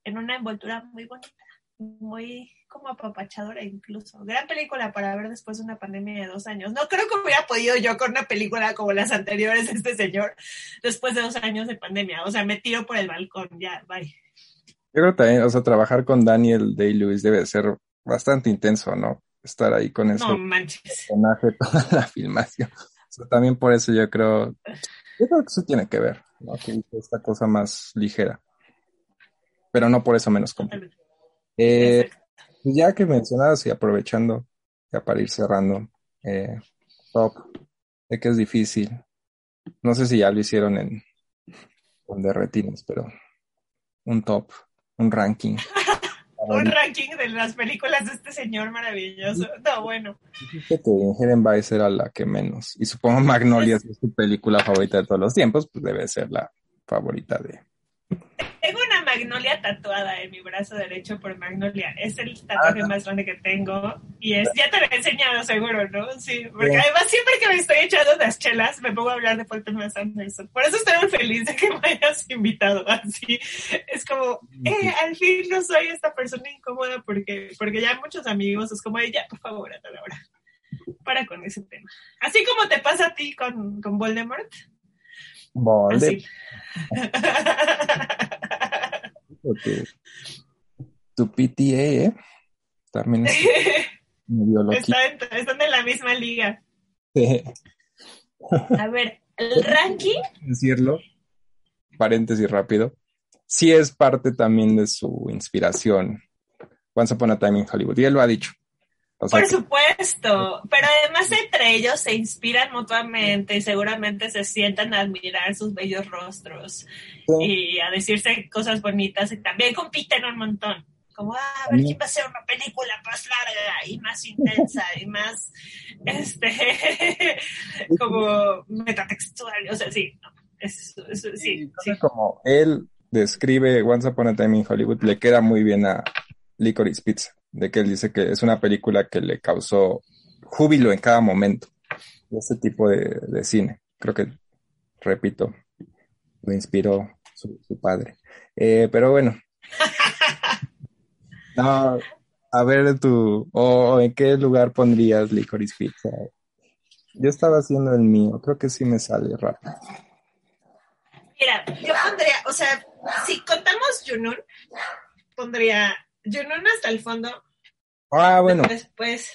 Speaker 2: en una envoltura muy bonita, muy como apapachadora incluso. Gran película para ver después de una pandemia de dos años. No creo que hubiera podido yo con una película como las anteriores de este señor después de dos años de pandemia. O sea, me tiro por el balcón, ya, bye.
Speaker 1: Yo creo también, o sea, trabajar con Daniel Day-Lewis debe ser bastante intenso, ¿no? Estar ahí con ese personaje toda la filmación. También por eso yo creo, yo creo que eso tiene que ver, esta cosa más ligera. Pero no por eso menos complicada. Eh, pues ya que mencionabas y aprovechando ya para ir cerrando, eh, top, de que es difícil. No sé si ya lo hicieron en donde retines, pero un top, un ranking.
Speaker 2: un ranking de las películas de este señor maravilloso. No, bueno.
Speaker 1: Que Inherent Vice era la que menos. Y supongo Magnolia es su película favorita de todos los tiempos, pues debe ser la favorita de,
Speaker 2: tengo magnolia tatuada en mi brazo derecho por magnolia. Es el tatuaje más grande que tengo. Y es, ya te lo he enseñado seguro, ¿no? Sí, porque además siempre que me estoy echando las chelas me pongo a hablar de Paul Thomas Anderson. Por eso estoy muy feliz de que me hayas invitado así. Es como, eh, al fin no soy esta persona incómoda porque, porque ya muchos amigos es como, ya, por favor, a la hora. Para con ese tema. Así como te pasa a ti con, con Voldemort.
Speaker 1: Voldemort. tu, PTA, ¿eh? También es
Speaker 2: están, en la misma liga. A ver, el ranking.
Speaker 1: Decirlo, paréntesis rápido. Sí es parte también de su inspiración. Once Upon a Time in Hollywood. Y él lo ha dicho.
Speaker 2: Por supuesto, pero además entre ellos se inspiran mutuamente y seguramente se sientan a admirar sus bellos rostros y a decirse cosas bonitas y también compiten un montón. Como, ah, a ver quién va a ser una película más larga y más intensa y más, este, como metatextual. O sea, sí, es, sí, sí.
Speaker 1: Como él describe Once Upon a Time in Hollywood, le queda muy bien a Licorice Pizza de que él dice que es una película que le causó júbilo en cada momento. Ese tipo de, cine. Creo que, repito, lo inspiró su, padre. Eh, pero bueno. a ver tú, o en qué lugar pondrías Licorice Pizza. Yo estaba haciendo el mío, creo que sí me sale rápido.
Speaker 2: Mira, yo pondría, o sea, si contamos Junun, pondría Junun hasta el fondo.
Speaker 1: Ah, bueno.
Speaker 2: Después,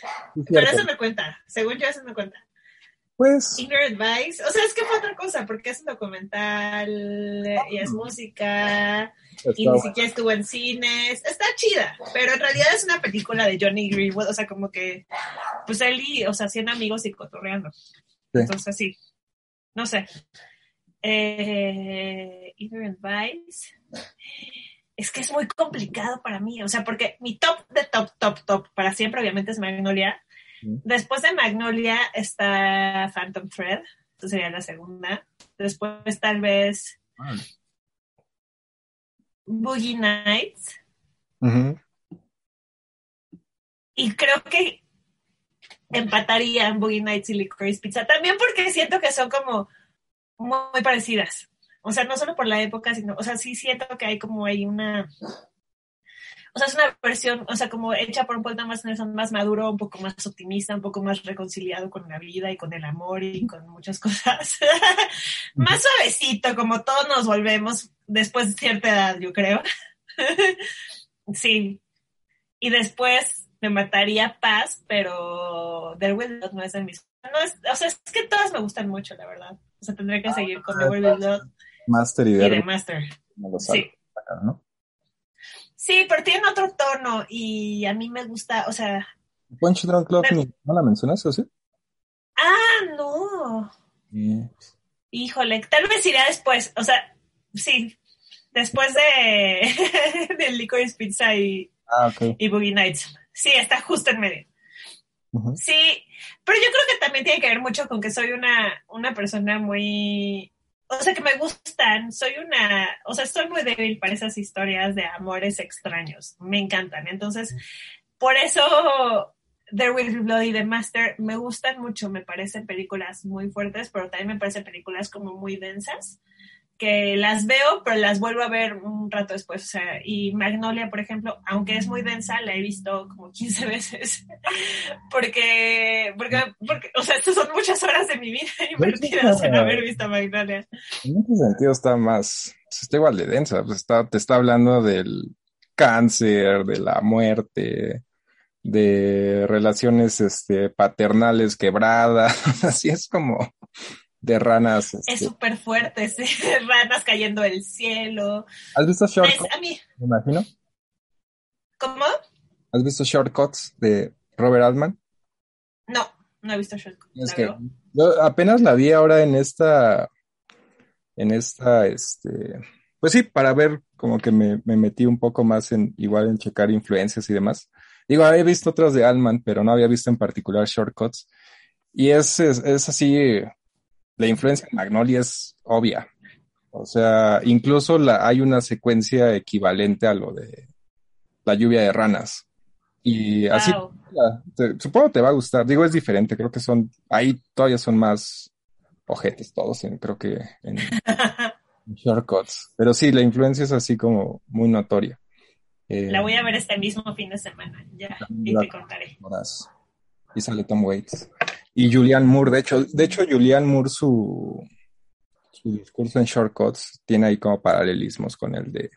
Speaker 2: pero eso me cuenta, según yo eso me cuenta.
Speaker 1: Pues.
Speaker 2: Inner Advice, o sea, es que fue otra cosa, porque es un documental y es música y ni siquiera estuvo en cines. Está chida, pero en realidad es una película de Johnny Greenwood, o sea, como que, pues él y, o sea, 100 amigos y cotorreando. Entonces, sí, no sé. Eh, Inner Advice es que es muy complicado para mí, o sea, porque mi top de top, top, top para siempre obviamente es Magnolia. Después de Magnolia está Phantom Thread, esa sería la segunda. Después tal vez Boogie Nights. Y creo que empatarían Boogie Nights y Licorice Pizza, también porque siento que son como muy parecidas. O sea, no solo por la época, sino, o sea, sí siento que hay como hay una, o sea, es una versión, o sea, como hecha por un poeta más, más maduro, un poco más optimista, un poco más reconciliado con la vida y con el amor y con muchas cosas. más suavecito, como todos nos volvemos después de cierta edad, yo creo. sí. Y después me mataría Paz, pero The Will no es de mis... No es, o sea, es que todas me gustan mucho, la verdad. O sea, tendré que seguir con The Will
Speaker 1: Master y,
Speaker 2: de Master. sí. sí, pero tienen otro tono y a mí me gusta, o sea...
Speaker 1: Punch Drunk Love, ¿no la mencionas o sí?
Speaker 2: Ah, no. Híjole, tal vez irá después, o sea, sí, después de, de Licorice Pizza y,
Speaker 1: ah, okay.
Speaker 2: y Boogie Nights. Sí, está justo en medio. Sí, pero yo creo que también tiene que ver mucho con que soy una, una persona muy o sea, que me gustan. Soy una, o sea, estoy muy débil para esas historias de amores extraños. Me encantan. Entonces, por eso There Will Be Blood y The Master me gustan mucho. Me parecen películas muy fuertes, pero también me parecen películas como muy densas que las veo, pero las vuelvo a ver un rato después. O sea, y Magnolia, por ejemplo, aunque es muy densa, la he visto como 15 veces. porque, porque, porque, o sea, estas son muchas horas de mi vida invertidas en haber visto Magnolia.
Speaker 1: En ese sentido está más, está igual de densa. Pues está, te está hablando del cáncer, de la muerte, de relaciones este, paternales quebradas. Así es como de ranas.
Speaker 2: Es este. súper fuerte, sí. ranas cayendo del cielo.
Speaker 1: ¿Has visto Shortcuts? a mí. Me imagino.
Speaker 2: ¿Cómo?
Speaker 1: ¿Has visto Shortcuts de Robert Altman?
Speaker 2: No, no he visto Shortcuts.
Speaker 1: Es que yo apenas la vi ahora en esta, en esta, este, pues sí, para ver como que me, me metí un poco más en, igual en checar influencias y demás. Digo, había visto otras de Altman, pero no había visto en particular Shortcuts. Y es, es, es así, la influencia de Magnolia es obvia. O sea, incluso la, hay una secuencia equivalente a lo de la lluvia de ranas. Y así, supongo te va a gustar. Digo, es diferente, creo que son, ahí todavía son más ojetes todos, en, creo que en, shortcuts. Pero sí, la influencia es así como muy notoria.
Speaker 2: la voy a ver este mismo fin de semana, ya, y te contaré.
Speaker 1: Y sale Tom Waits. Y Julian Moore, de hecho, de hecho, Julian Moore, su, su discurso en Shortcuts tiene ahí como paralelismos con el de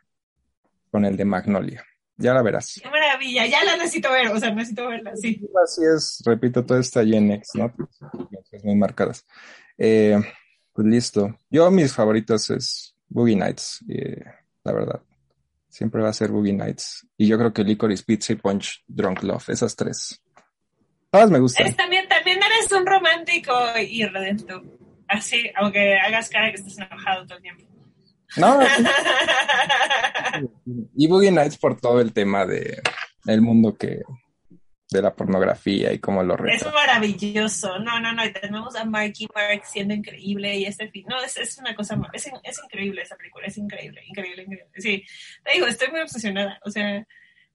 Speaker 1: con el de Magnolia. Ya la verás.
Speaker 2: Qué maravilla, ya la necesito ver, o sea, necesito verla, sí.
Speaker 1: Así es, repito, todo está Gen X, ¿no? Muy marcadas. Eh, pues listo. Yo mis favoritos es Boogie Nights, eh, la verdad. Siempre va a ser Boogie Nights. Y yo creo que Licorice Pizza y Punch Drunk Love, esas tres. Todas me gustan.
Speaker 2: Es, también, también eres un romántico y redento. Así, aunque hagas cara que estás enojado todo el tiempo.
Speaker 1: No. y Boogie Nights por todo el tema de el mundo que de la pornografía y cómo lo
Speaker 2: Es maravilloso. No, no, no. Y tenemos a Marky Mark siendo increíble y este fin. No, es, es una cosa. Es, es increíble esa película. Es increíble, increíble, increíble. Sí, te digo, estoy muy obsesionada. O sea,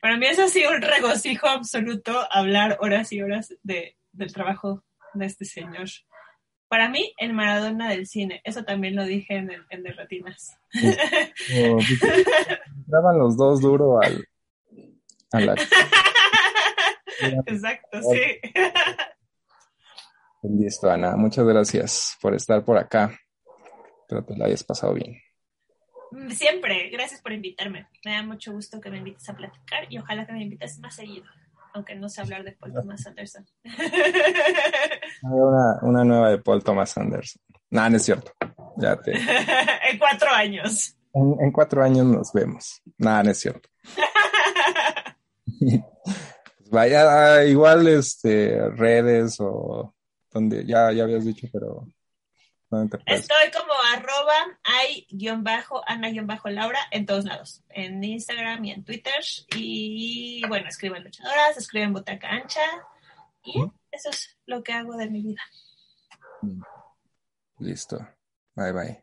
Speaker 2: para mí es así un regocijo absoluto hablar horas y horas de, del trabajo de este señor. Para mí, el Maradona del cine. Eso también lo dije en, el, en Retinas.
Speaker 1: Daban los dos duro al, a la
Speaker 2: Exacto, sí.
Speaker 1: Listo, Ana. Muchas gracias por estar por acá. Espero que la hayas pasado bien.
Speaker 2: Siempre. Gracias por invitarme. Me da mucho gusto que me invites a platicar y ojalá que me invites más seguido, aunque no sé hablar de Paul Thomas Anderson.
Speaker 1: Una, una nueva de Paul Thomas Anderson. No, no es cierto. Ya te...
Speaker 2: en cuatro años.
Speaker 1: En, cuatro años nos vemos. Nada, no es cierto. Vaya, igual este redes o donde ya, ya habías dicho, pero
Speaker 2: Estoy como arroba hay-ana-laura en todos lados, en Instagram y en Twitter. Y bueno, escribo en luchadoras, escribo en butaca ancha. Y eso es lo que hago de mi vida.
Speaker 1: Listo. Bye bye.